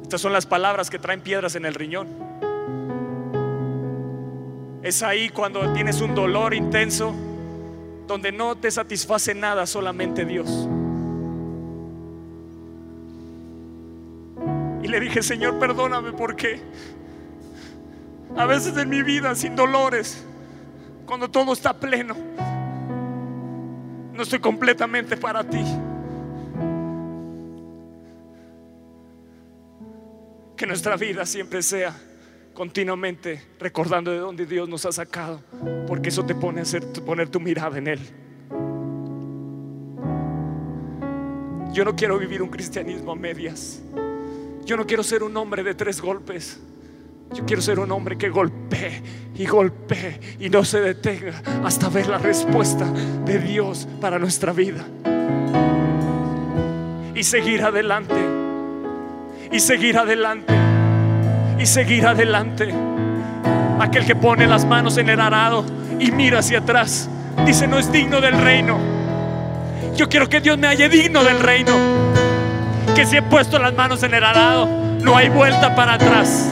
Estas son las palabras que traen piedras en el riñón. Es ahí cuando tienes un dolor intenso, donde no te satisface nada, solamente Dios. Y le dije, Señor, perdóname porque a veces en mi vida, sin dolores, cuando todo está pleno, no estoy completamente para ti. Que nuestra vida siempre sea continuamente recordando de dónde Dios nos ha sacado, porque eso te pone a hacer, poner tu mirada en Él. Yo no quiero vivir un cristianismo a medias. Yo no quiero ser un hombre de tres golpes. Yo quiero ser un hombre que golpee y golpee y no se detenga hasta ver la respuesta de Dios para nuestra vida. Y seguir adelante. Y seguir adelante. Y seguir adelante. Aquel que pone las manos en el arado y mira hacia atrás. Dice, no es digno del reino. Yo quiero que Dios me haya digno del reino. Que si he puesto las manos en el arado, no hay vuelta para atrás.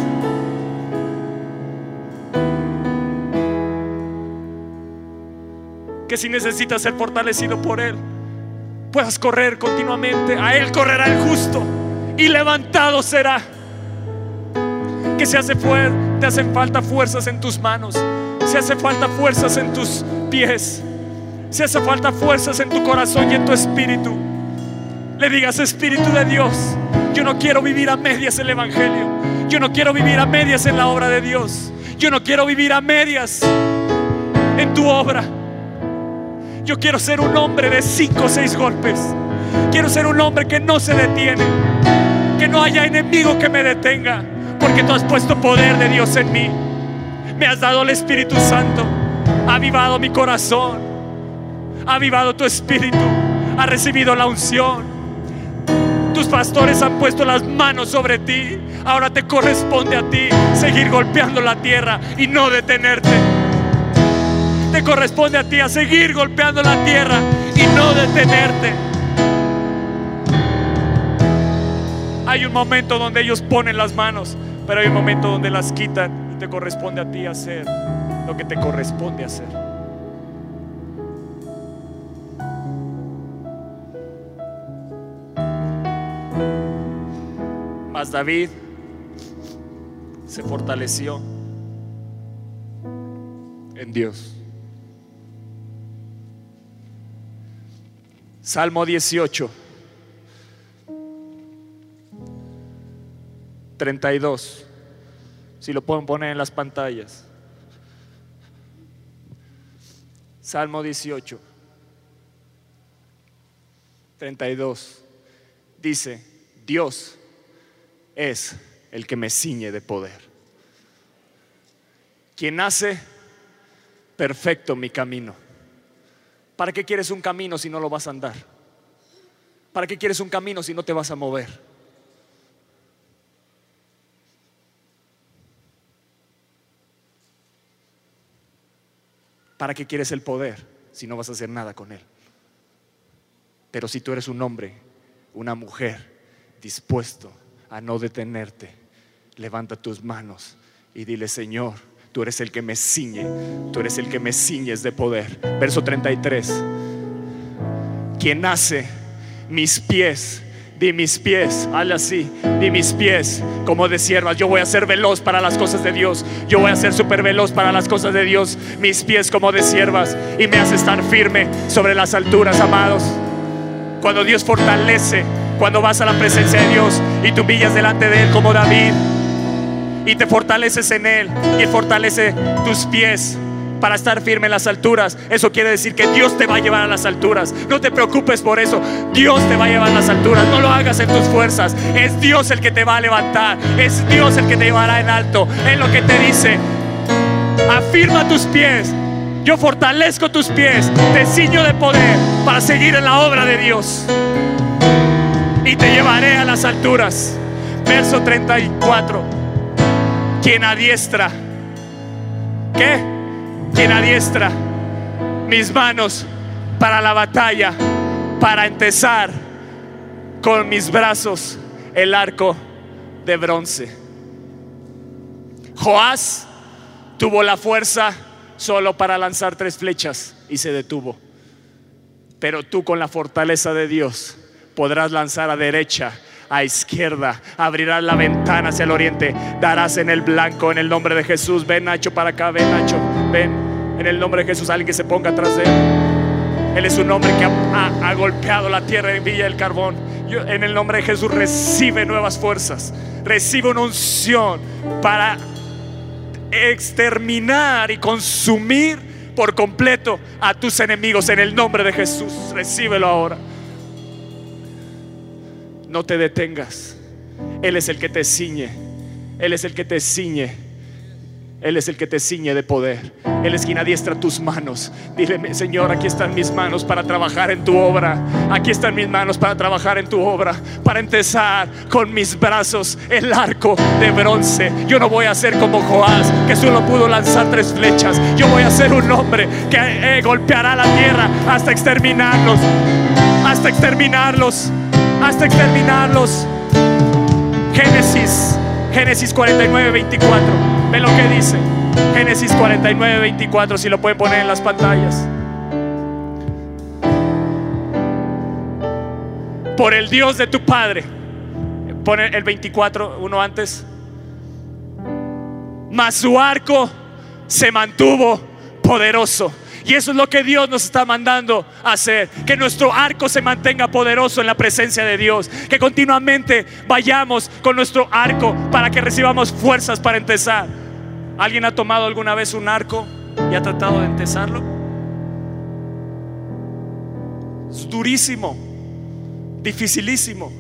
que si necesitas ser fortalecido por Él, puedas correr continuamente. A Él correrá el justo y levantado será. Que se hace te hacen falta fuerzas en tus manos, se hace falta fuerzas en tus pies, se hace falta fuerzas en tu corazón y en tu espíritu. Le digas, Espíritu de Dios, yo no quiero vivir a medias el Evangelio, yo no quiero vivir a medias en la obra de Dios, yo no quiero vivir a medias en tu obra. Yo quiero ser un hombre de cinco o seis golpes. Quiero ser un hombre que no se detiene. Que no haya enemigo que me detenga. Porque tú has puesto poder de Dios en mí. Me has dado el Espíritu Santo. Ha avivado mi corazón. Ha avivado tu espíritu. Ha recibido la unción. Tus pastores han puesto las manos sobre ti. Ahora te corresponde a ti seguir golpeando la tierra y no detenerte te corresponde a ti a seguir golpeando la tierra y no detenerte. Hay un momento donde ellos ponen las manos, pero hay un momento donde las quitan y te corresponde a ti hacer lo que te corresponde hacer. Mas David se fortaleció en Dios. Salmo 18. 32. Si lo pueden poner en las pantallas. Salmo 18. 32. Dice, Dios es el que me ciñe de poder. Quien hace perfecto mi camino. ¿Para qué quieres un camino si no lo vas a andar? ¿Para qué quieres un camino si no te vas a mover? ¿Para qué quieres el poder si no vas a hacer nada con él? Pero si tú eres un hombre, una mujer dispuesto a no detenerte, levanta tus manos y dile, Señor, Tú eres el que me ciñe, tú eres el que me ciñes de poder. Verso 33. Quien hace mis pies di mis pies, hazle así, di mis pies como de siervas. Yo voy a ser veloz para las cosas de Dios. Yo voy a ser súper veloz para las cosas de Dios. Mis pies como de siervas y me hace estar firme sobre las alturas, amados. Cuando Dios fortalece, cuando vas a la presencia de Dios y tú humillas delante de Él como David y te fortaleces en Él y Él fortalece tus pies para estar firme en las alturas. Eso quiere decir que Dios te va a llevar a las alturas. No te preocupes por eso. Dios te va a llevar a las alturas. No lo hagas en tus fuerzas. Es Dios el que te va a levantar. Es Dios el que te llevará en alto. Es lo que te dice. Afirma tus pies. Yo fortalezco tus pies. Te ciño de poder para seguir en la obra de Dios. Y te llevaré a las alturas. Verso 34 quien adiestra, ¿qué? Quien adiestra mis manos para la batalla, para empezar con mis brazos el arco de bronce. Joás tuvo la fuerza solo para lanzar tres flechas y se detuvo. Pero tú con la fortaleza de Dios podrás lanzar a derecha, a izquierda, abrirás la ventana hacia el oriente, darás en el blanco en el nombre de Jesús. Ven Nacho para acá, ven Nacho, ven, En el nombre de Jesús, alguien que se ponga atrás de él. Él es un hombre que ha, golpeado la tierra en Villa del Carbón. en el nombre de Jesús recibe nuevas fuerzas. Recibe una unción para exterminar y consumir por completo a tus enemigos en el nombre de Jesús. Recíbelo ahora. No te detengas. Él es el que te ciñe. Él es el que te ciñe él es el que te ciñe de poder. Él es quien adiestra tus manos. Dile, Señor, aquí están mis manos para trabajar en tu obra. Aquí están mis manos para trabajar en tu obra. Para empezar con mis brazos el arco de bronce. Yo no voy a ser como Joás, que solo pudo lanzar tres flechas. Yo voy a ser un hombre que eh, golpeará la tierra hasta exterminarlos. Hasta exterminarlos. Hasta exterminarlos. Génesis Génesis 49, 24. Ve lo que dice. Génesis 49, 24, si lo pueden poner en las pantallas. Por el Dios de tu Padre. Pone el 24, uno antes. Mas su arco se mantuvo poderoso y eso es lo que Dios nos está mandando a hacer. Que nuestro arco se mantenga poderoso en la presencia de Dios. Que continuamente vayamos con nuestro arco para que recibamos fuerzas para empezar. ¿Alguien ha tomado alguna vez un arco y ha tratado de empezarlo? Es durísimo, dificilísimo.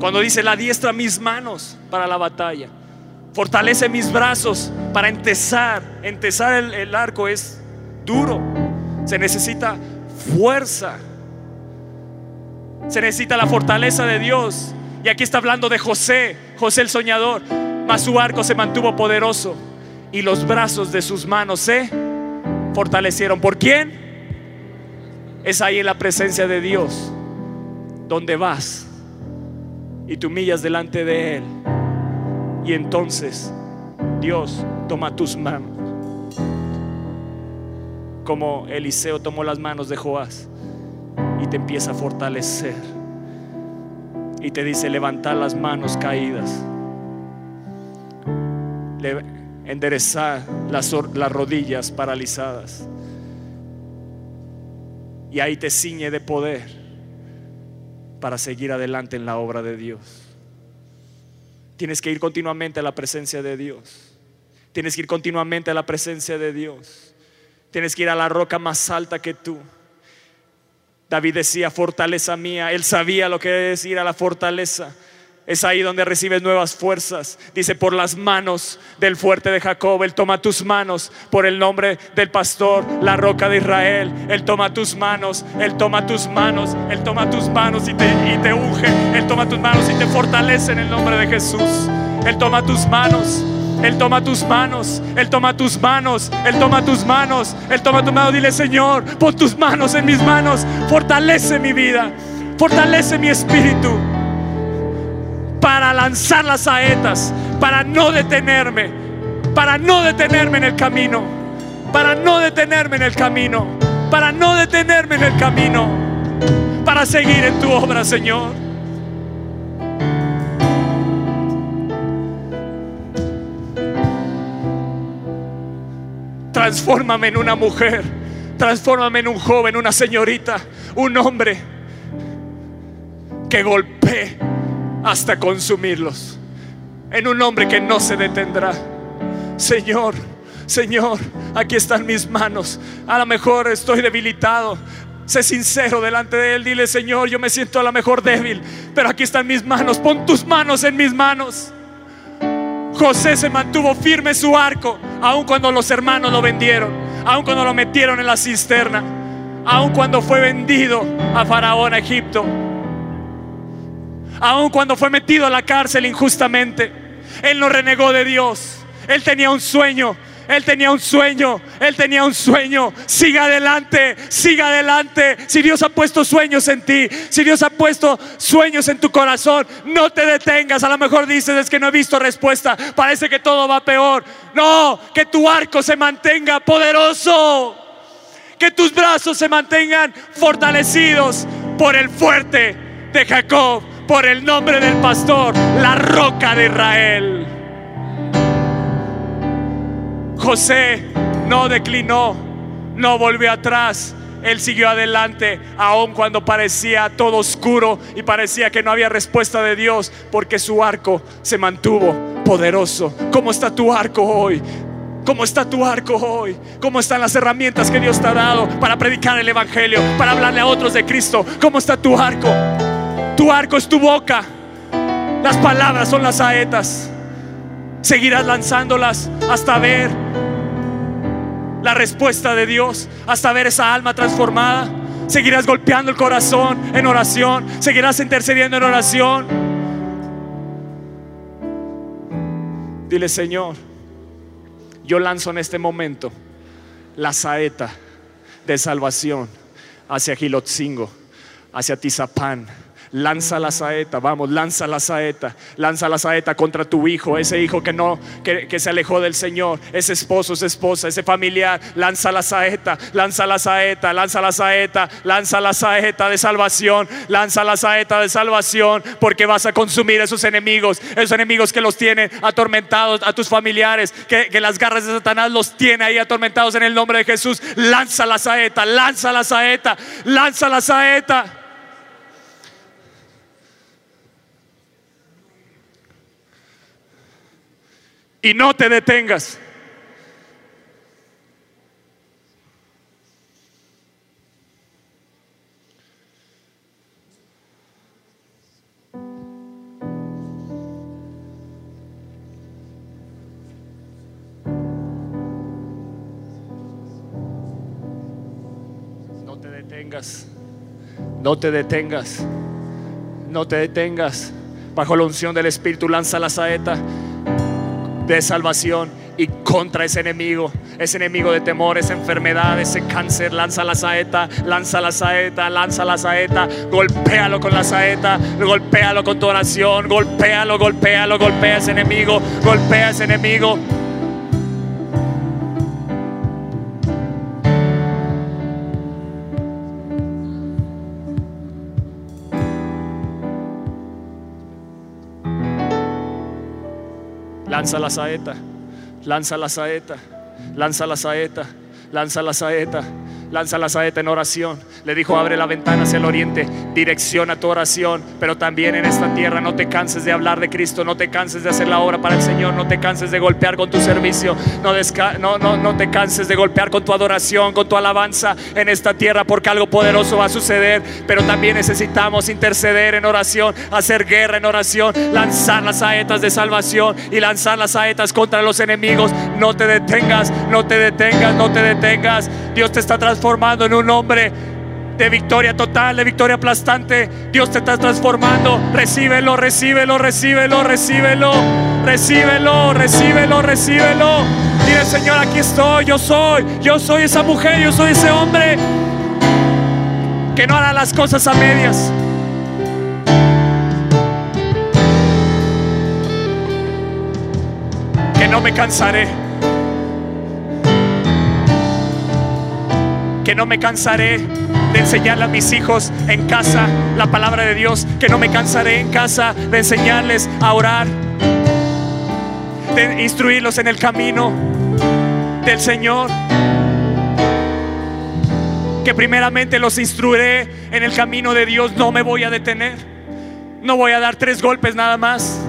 Cuando dice la diestra mis manos para la batalla. Fortalece mis brazos para entesar. Entesar el, arco es duro. Se necesita fuerza. Se necesita la fortaleza de Dios. Y aquí está hablando de José, José el soñador. Mas su arco se mantuvo poderoso y los brazos de sus manos se fortalecieron. ¿Por quién? Es ahí en la presencia de Dios donde vas y te humillas delante de Él y entonces Dios toma tus manos. Como Eliseo tomó las manos de Joás y te empieza a fortalecer. Y te dice, levantar las manos caídas. Enderezar las, las rodillas paralizadas. Y ahí te ciñe de poder para seguir adelante en la obra de Dios. Tienes que ir continuamente a la presencia de Dios. Tienes que ir continuamente a la presencia de Dios. Tienes que ir a la roca más alta que tú. David decía, fortaleza mía. Él sabía lo que es ir a la fortaleza. Es ahí donde recibes nuevas fuerzas. Dice, por las manos del fuerte de Jacob, Él toma tus manos. Por el nombre del pastor, la roca de Israel, Él toma tus manos. Él toma tus manos. Él toma tus manos y te, y te unge. Él toma tus manos y te fortalece en el nombre de Jesús. Él toma tus manos. Él toma tus manos, Él toma tus manos, Él toma tus manos, Él toma tu mano. Dile, Señor, pon tus manos en mis manos, fortalece mi vida, fortalece mi espíritu para lanzar las saetas, para no detenerme, para no detenerme en el camino, para no detenerme en el camino, para no detenerme en el camino, para seguir en tu obra, Señor. Transfórmame en una mujer, transfórmame en un joven, una señorita, un hombre que golpee hasta consumirlos. En un hombre que no se detendrá. Señor, Señor, aquí están mis manos. A lo mejor estoy debilitado. Sé sincero delante de Él. Dile, Señor, yo me siento a lo mejor débil. Pero aquí están mis manos. Pon tus manos en mis manos. José se mantuvo firme su arco, aun cuando los hermanos lo vendieron, aun cuando lo metieron en la cisterna, aun cuando fue vendido a Faraón a Egipto aun cuando fue metido a la cárcel injustamente. Él no renegó de Dios. Él tenía un sueño. Él tenía un sueño, él tenía un sueño. Siga adelante, siga adelante. Si Dios ha puesto sueños en ti, si Dios ha puesto sueños en tu corazón, no te detengas. A lo mejor dices es que no he visto respuesta, parece que todo va peor. No, que tu arco se mantenga poderoso, que tus brazos se mantengan fortalecidos por el fuerte de Jacob por el nombre del pastor, la roca de Israel. José no declinó, no volvió atrás. Él siguió adelante, aun cuando parecía todo oscuro y parecía que no había respuesta de Dios, porque su arco se mantuvo poderoso. ¿Cómo está tu arco hoy? ¿Cómo está tu arco hoy? ¿Cómo están las herramientas que Dios te ha dado para predicar el Evangelio, para hablarle a otros de Cristo? ¿Cómo está tu arco? Tu arco es tu boca. Las palabras son las saetas. Seguirás lanzándolas hasta ver la respuesta de Dios, hasta ver esa alma transformada. Seguirás golpeando el corazón en oración. Seguirás intercediendo en oración. Dile, Señor, yo lanzo en este momento la saeta de salvación hacia Gilotzingo, hacia Tizapán lanza la saeta, vamos, lanza la saeta, lanza la saeta contra tu hijo, ese hijo que no, que, se alejó del Señor, ese esposo, esa esposa, ese familiar, lanza la saeta, lanza la saeta, lanza la saeta, lanza la saeta de salvación, lanza la saeta de salvación, porque vas a consumir a esos enemigos, esos enemigos que los tienen atormentados, a tus familiares, que, que las garras de Satanás los tiene ahí atormentados en el nombre de Jesús. Lanza la saeta, lanza la saeta, lanza la saeta. Y no te detengas. No te detengas, no te detengas, no te detengas. Bajo la unción del Espíritu lanza la saeta de salvación y contra ese enemigo, ese enemigo de temor, esa enfermedad, ese cáncer, lanza la saeta, lanza la saeta, lanza la saeta, golpéalo con la saeta, golpéalo con tu oración, golpéalo, golpéalo, golpea ese enemigo, golpea ese enemigo. Lanza la saeta, lanza la saeta, lanza la saeta, lanza la saeta lanza la saeta en oración. Le dijo, abre la ventana hacia el oriente, direcciona tu oración, pero también en esta tierra no te canses de hablar de Cristo, no te canses de hacer la obra para el Señor, no te canses de golpear con tu servicio, no, no, no, no te canses de golpear con tu adoración, con tu alabanza en esta tierra, porque algo poderoso va a suceder, pero también necesitamos interceder en oración, hacer guerra en oración, lanzar las saetas de salvación y lanzar las saetas contra los enemigos. No te detengas, no te detengas, no te detengas. Dios te está transformando transformando en un hombre de victoria total, de victoria aplastante. Dios te está transformando. Recíbelo, recíbelo, recíbelo, recíbelo, recíbelo, recíbelo, recíbelo. Dile, Señor, aquí estoy, yo soy, yo soy esa mujer, yo soy ese hombre que no hará las cosas a medias. Que no me cansaré que no me cansaré de enseñarle a mis hijos en casa la palabra de Dios, que no me cansaré en casa de enseñarles a orar, de instruirlos en el camino del Señor. Que primeramente los instruiré en el camino de Dios, no me voy a detener, no voy a dar tres golpes nada más.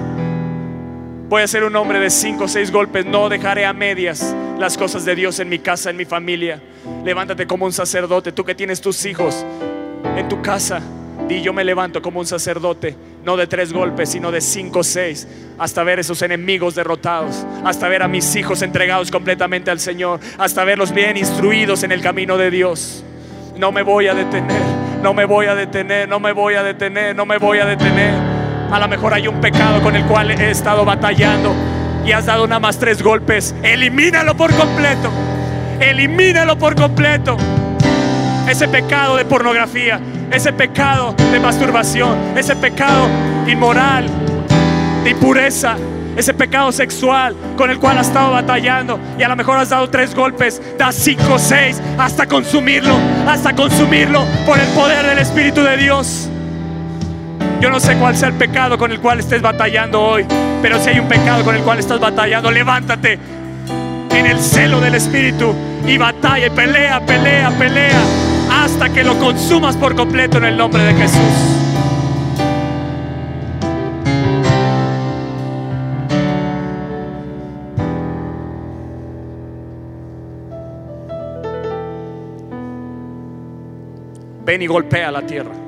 Voy a ser un hombre de cinco o seis golpes, no dejaré a medias las cosas de Dios en mi casa, en mi familia. Levántate como un sacerdote, tú que tienes tus hijos en tu casa. Y yo me levanto como un sacerdote, no de tres golpes, sino de cinco o seis, hasta ver esos enemigos derrotados, hasta ver a mis hijos entregados completamente al Señor, hasta verlos bien instruidos en el camino de Dios. No me voy a detener, no me voy a detener, no me voy a detener, no me voy a detener. A lo mejor hay un pecado con el cual he estado batallando y has dado nada más tres golpes. Elimínalo por completo. Elimínalo por completo. Ese pecado de pornografía, ese pecado de masturbación, ese pecado inmoral, de impureza, ese pecado sexual con el cual has estado batallando y a lo mejor has dado tres golpes, da cinco seis hasta consumirlo, hasta consumirlo por el poder del Espíritu de Dios. Yo no sé cuál sea el pecado con el cual estés batallando hoy, pero si hay un pecado con el cual estás batallando, levántate en el celo del Espíritu y batalla pelea, pelea, pelea hasta que lo consumas por completo en el nombre de Jesús. Ven y golpea la tierra.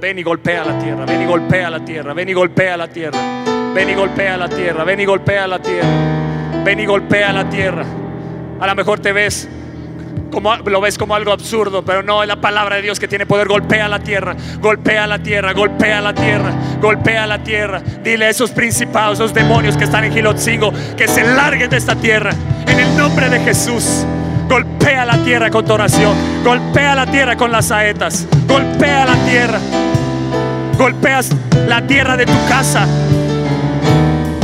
Ven y golpea la tierra. Ven y golpea la tierra. Ven y golpea la tierra. Ven y golpea la tierra. Ven y golpea la tierra. Ven y golpea la tierra. A lo mejor te ves como lo ves como algo absurdo, pero no es la palabra de Dios que tiene poder. Golpea la tierra, golpea la tierra, golpea la tierra, golpea la tierra. Dile a esos principados, esos demonios que están en Gilotzingo, que se larguen de esta tierra en el nombre de Jesús. Golpea la tierra con tu oración. Golpea la tierra con las saetas. Golpea la tierra. Golpeas la tierra de tu casa.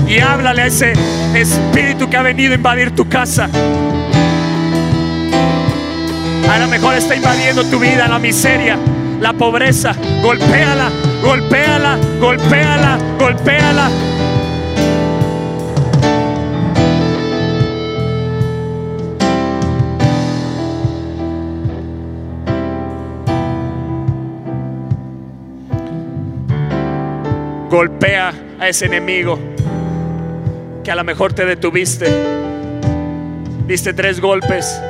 Y háblale a ese espíritu que ha venido a invadir tu casa. A lo mejor está invadiendo tu vida la miseria, la pobreza. Golpéala, golpéala, golpéala, golpéala. Golpea a ese enemigo que a lo mejor te detuviste. Diste tres golpes,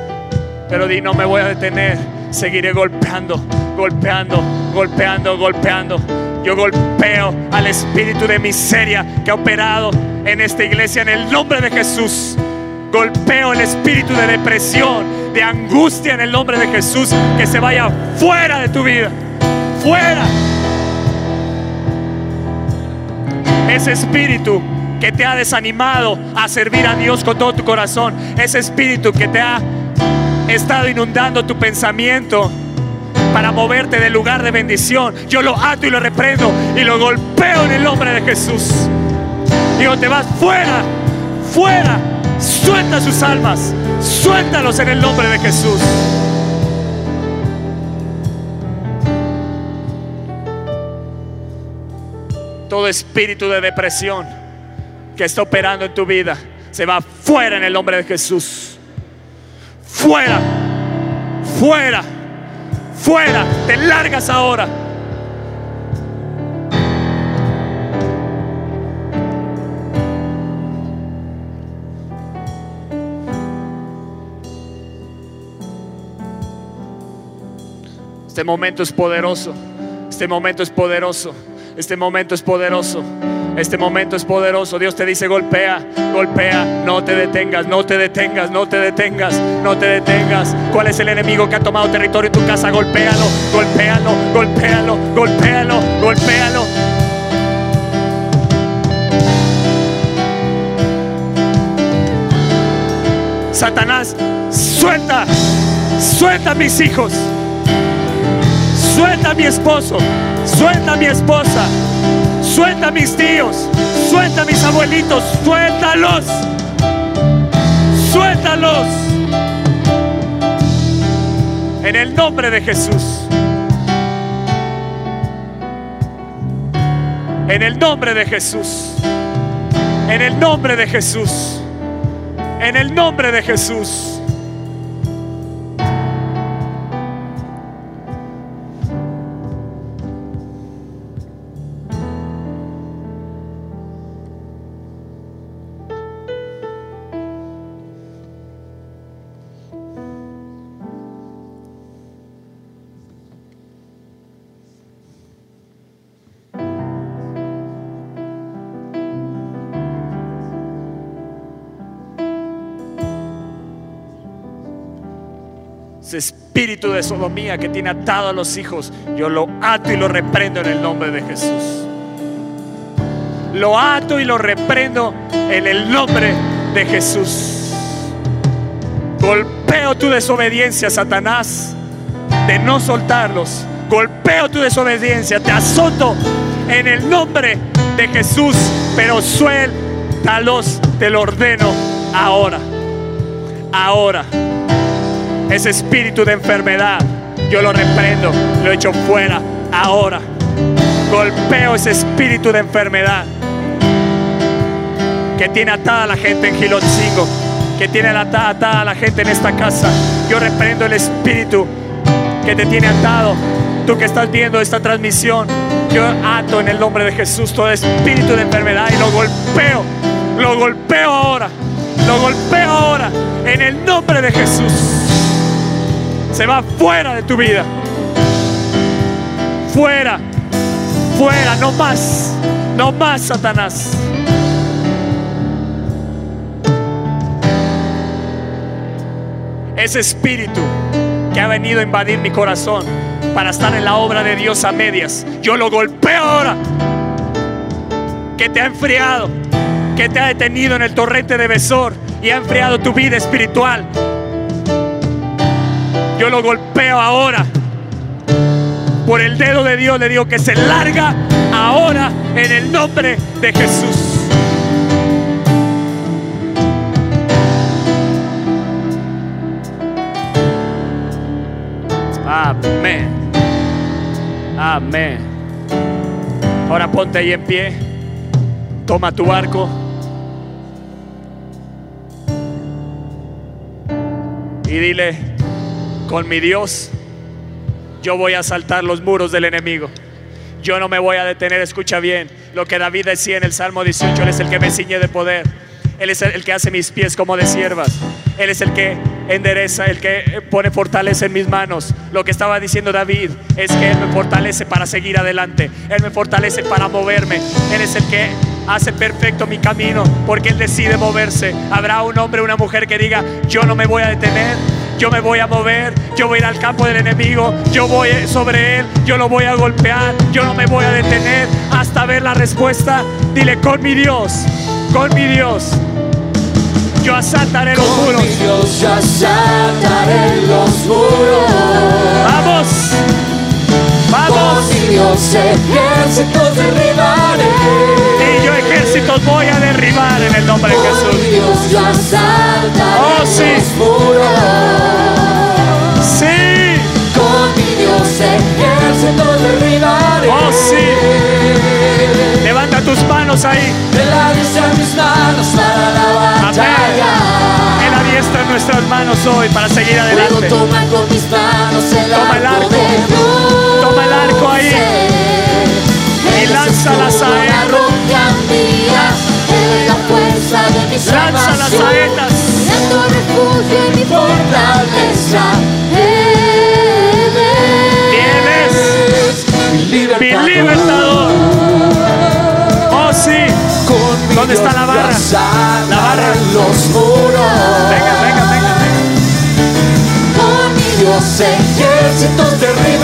pero di no me voy a detener. Seguiré golpeando, golpeando, golpeando, golpeando. Yo golpeo al espíritu de miseria que ha operado en esta iglesia en el nombre de Jesús. Golpeo el espíritu de depresión, de angustia en el nombre de Jesús. Que se vaya fuera de tu vida. Fuera. Ese espíritu que te ha desanimado a servir a Dios con todo tu corazón, ese espíritu que te ha estado inundando tu pensamiento para moverte del lugar de bendición, yo lo ato y lo reprendo y lo golpeo en el nombre de Jesús. Digo, te vas fuera, fuera, suelta sus almas, suéltalos en el nombre de Jesús. Todo espíritu de depresión que está operando en tu vida se va fuera en el nombre de Jesús. Fuera, fuera, fuera. Te largas ahora. Este momento es poderoso. Este momento es poderoso. Este momento es poderoso. Este momento es poderoso. Dios te dice, golpea, golpea, no te detengas, no te detengas, no te detengas, no te detengas. ¿Cuál es el enemigo que ha tomado territorio en tu casa? Golpéalo, golpéalo, golpéalo, golpéalo, golpéalo. Satanás, suelta, suelta a mis hijos, suelta a mi esposo, Suelta a mi esposa. Suelta a mis tíos. Suelta a mis abuelitos. Suéltalos. Suéltalos. En el nombre de Jesús. En el nombre de Jesús. En el nombre de Jesús. En el nombre de Jesús. Espíritu de sodomía que tiene atado a los hijos, yo lo ato y lo reprendo en el nombre de Jesús. Lo ato y lo reprendo en el nombre de Jesús. Golpeo tu desobediencia, Satanás, de no soltarlos. Golpeo tu desobediencia, te azoto en el nombre de Jesús, pero suéltalos, te lo ordeno ahora. Ahora. Ese espíritu de enfermedad, yo lo reprendo, lo echo fuera ahora. Golpeo ese espíritu de enfermedad que tiene atada a la gente en Gilotzingo. que tiene atada a la gente en esta casa. Yo reprendo el espíritu que te tiene atado. Tú que estás viendo esta transmisión, yo ato en el nombre de Jesús todo espíritu de enfermedad y lo golpeo. Lo golpeo ahora. Lo golpeo ahora en el nombre de Jesús. Se va fuera de tu vida. Fuera. Fuera, no más. No más, Satanás. Ese espíritu que ha venido a invadir mi corazón para estar en la obra de Dios a medias, yo lo golpeo ahora. Que te ha enfriado, que te ha detenido en el torrente de Besor y ha enfriado tu vida espiritual. Yo lo golpeo ahora. Por el dedo de Dios le digo que se larga ahora en el nombre de Jesús. Amén. Amén. Ahora ponte ahí en pie. Toma tu barco. Y dile, con mi Dios, yo voy a saltar los muros del enemigo. Yo no me voy a detener, escucha bien. Lo que David decía en el Salmo 18, Él es el que me ciñe de poder. Él es el que hace mis pies como de siervas. Él es el que endereza, el que pone fortaleza en mis manos. Lo que estaba diciendo David es que Él me fortalece para seguir adelante. Él me fortalece para moverme. Él es el que hace perfecto mi camino porque Él decide moverse. Habrá un hombre, una mujer que diga, yo no me voy a detener. Yo me voy a mover, yo voy a ir al campo del enemigo, yo voy sobre él, yo lo voy a golpear, yo no me voy a detener hasta ver la respuesta. Dile, con mi Dios, con mi Dios, yo asaltaré los Con muros. mi Dios yo asaltaré los muros. Vamos, Con vamos. mi Dios ejércitos derribaré. Ejércitos voy a derribar en el nombre de Jesús. Oh, sí. Sí, Con mi Dios ejércitos derribaré. Oh, sí. levanta tus manos ahí. En mis manos para la Amén. batalla. Él adiestra nuestras manos hoy para seguir adelante. tomar con mis manos el Toma el arco. Toma el arco ahí. Y Él es lanza fuerza de mi Lanza las salvación. saetas. Refugio y mi fortaleza. Él es mi Mi libertador. libertador. Oh, sí. Con ¿Dónde está la barra? La barra. los muros. Venga, venga, venga, venga. Con mi Dios ejércitos derribaré.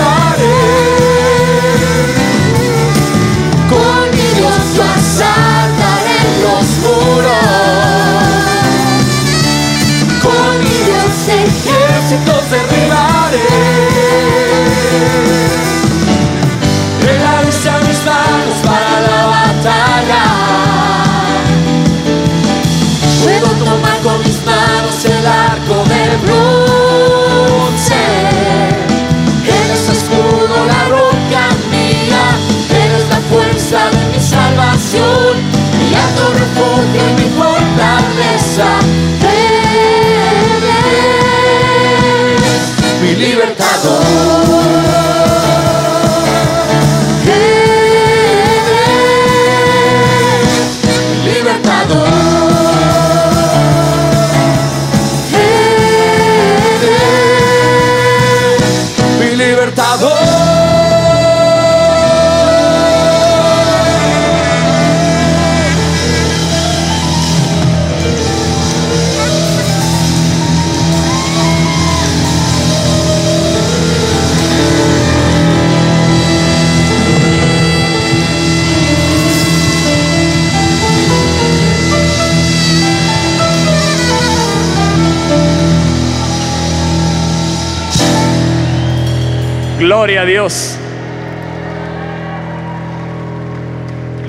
Gloria a Dios.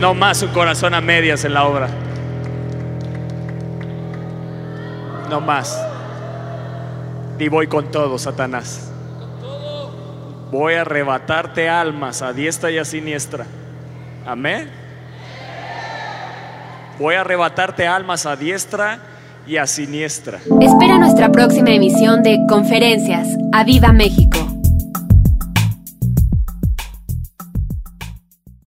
No más un corazón a medias en la obra. No más. Y voy con todo, Satanás. Voy a arrebatarte almas a diestra y a siniestra. Amén. Voy a arrebatarte almas a diestra y a siniestra. Espera nuestra próxima emisión de Conferencias. ¡A Viva México!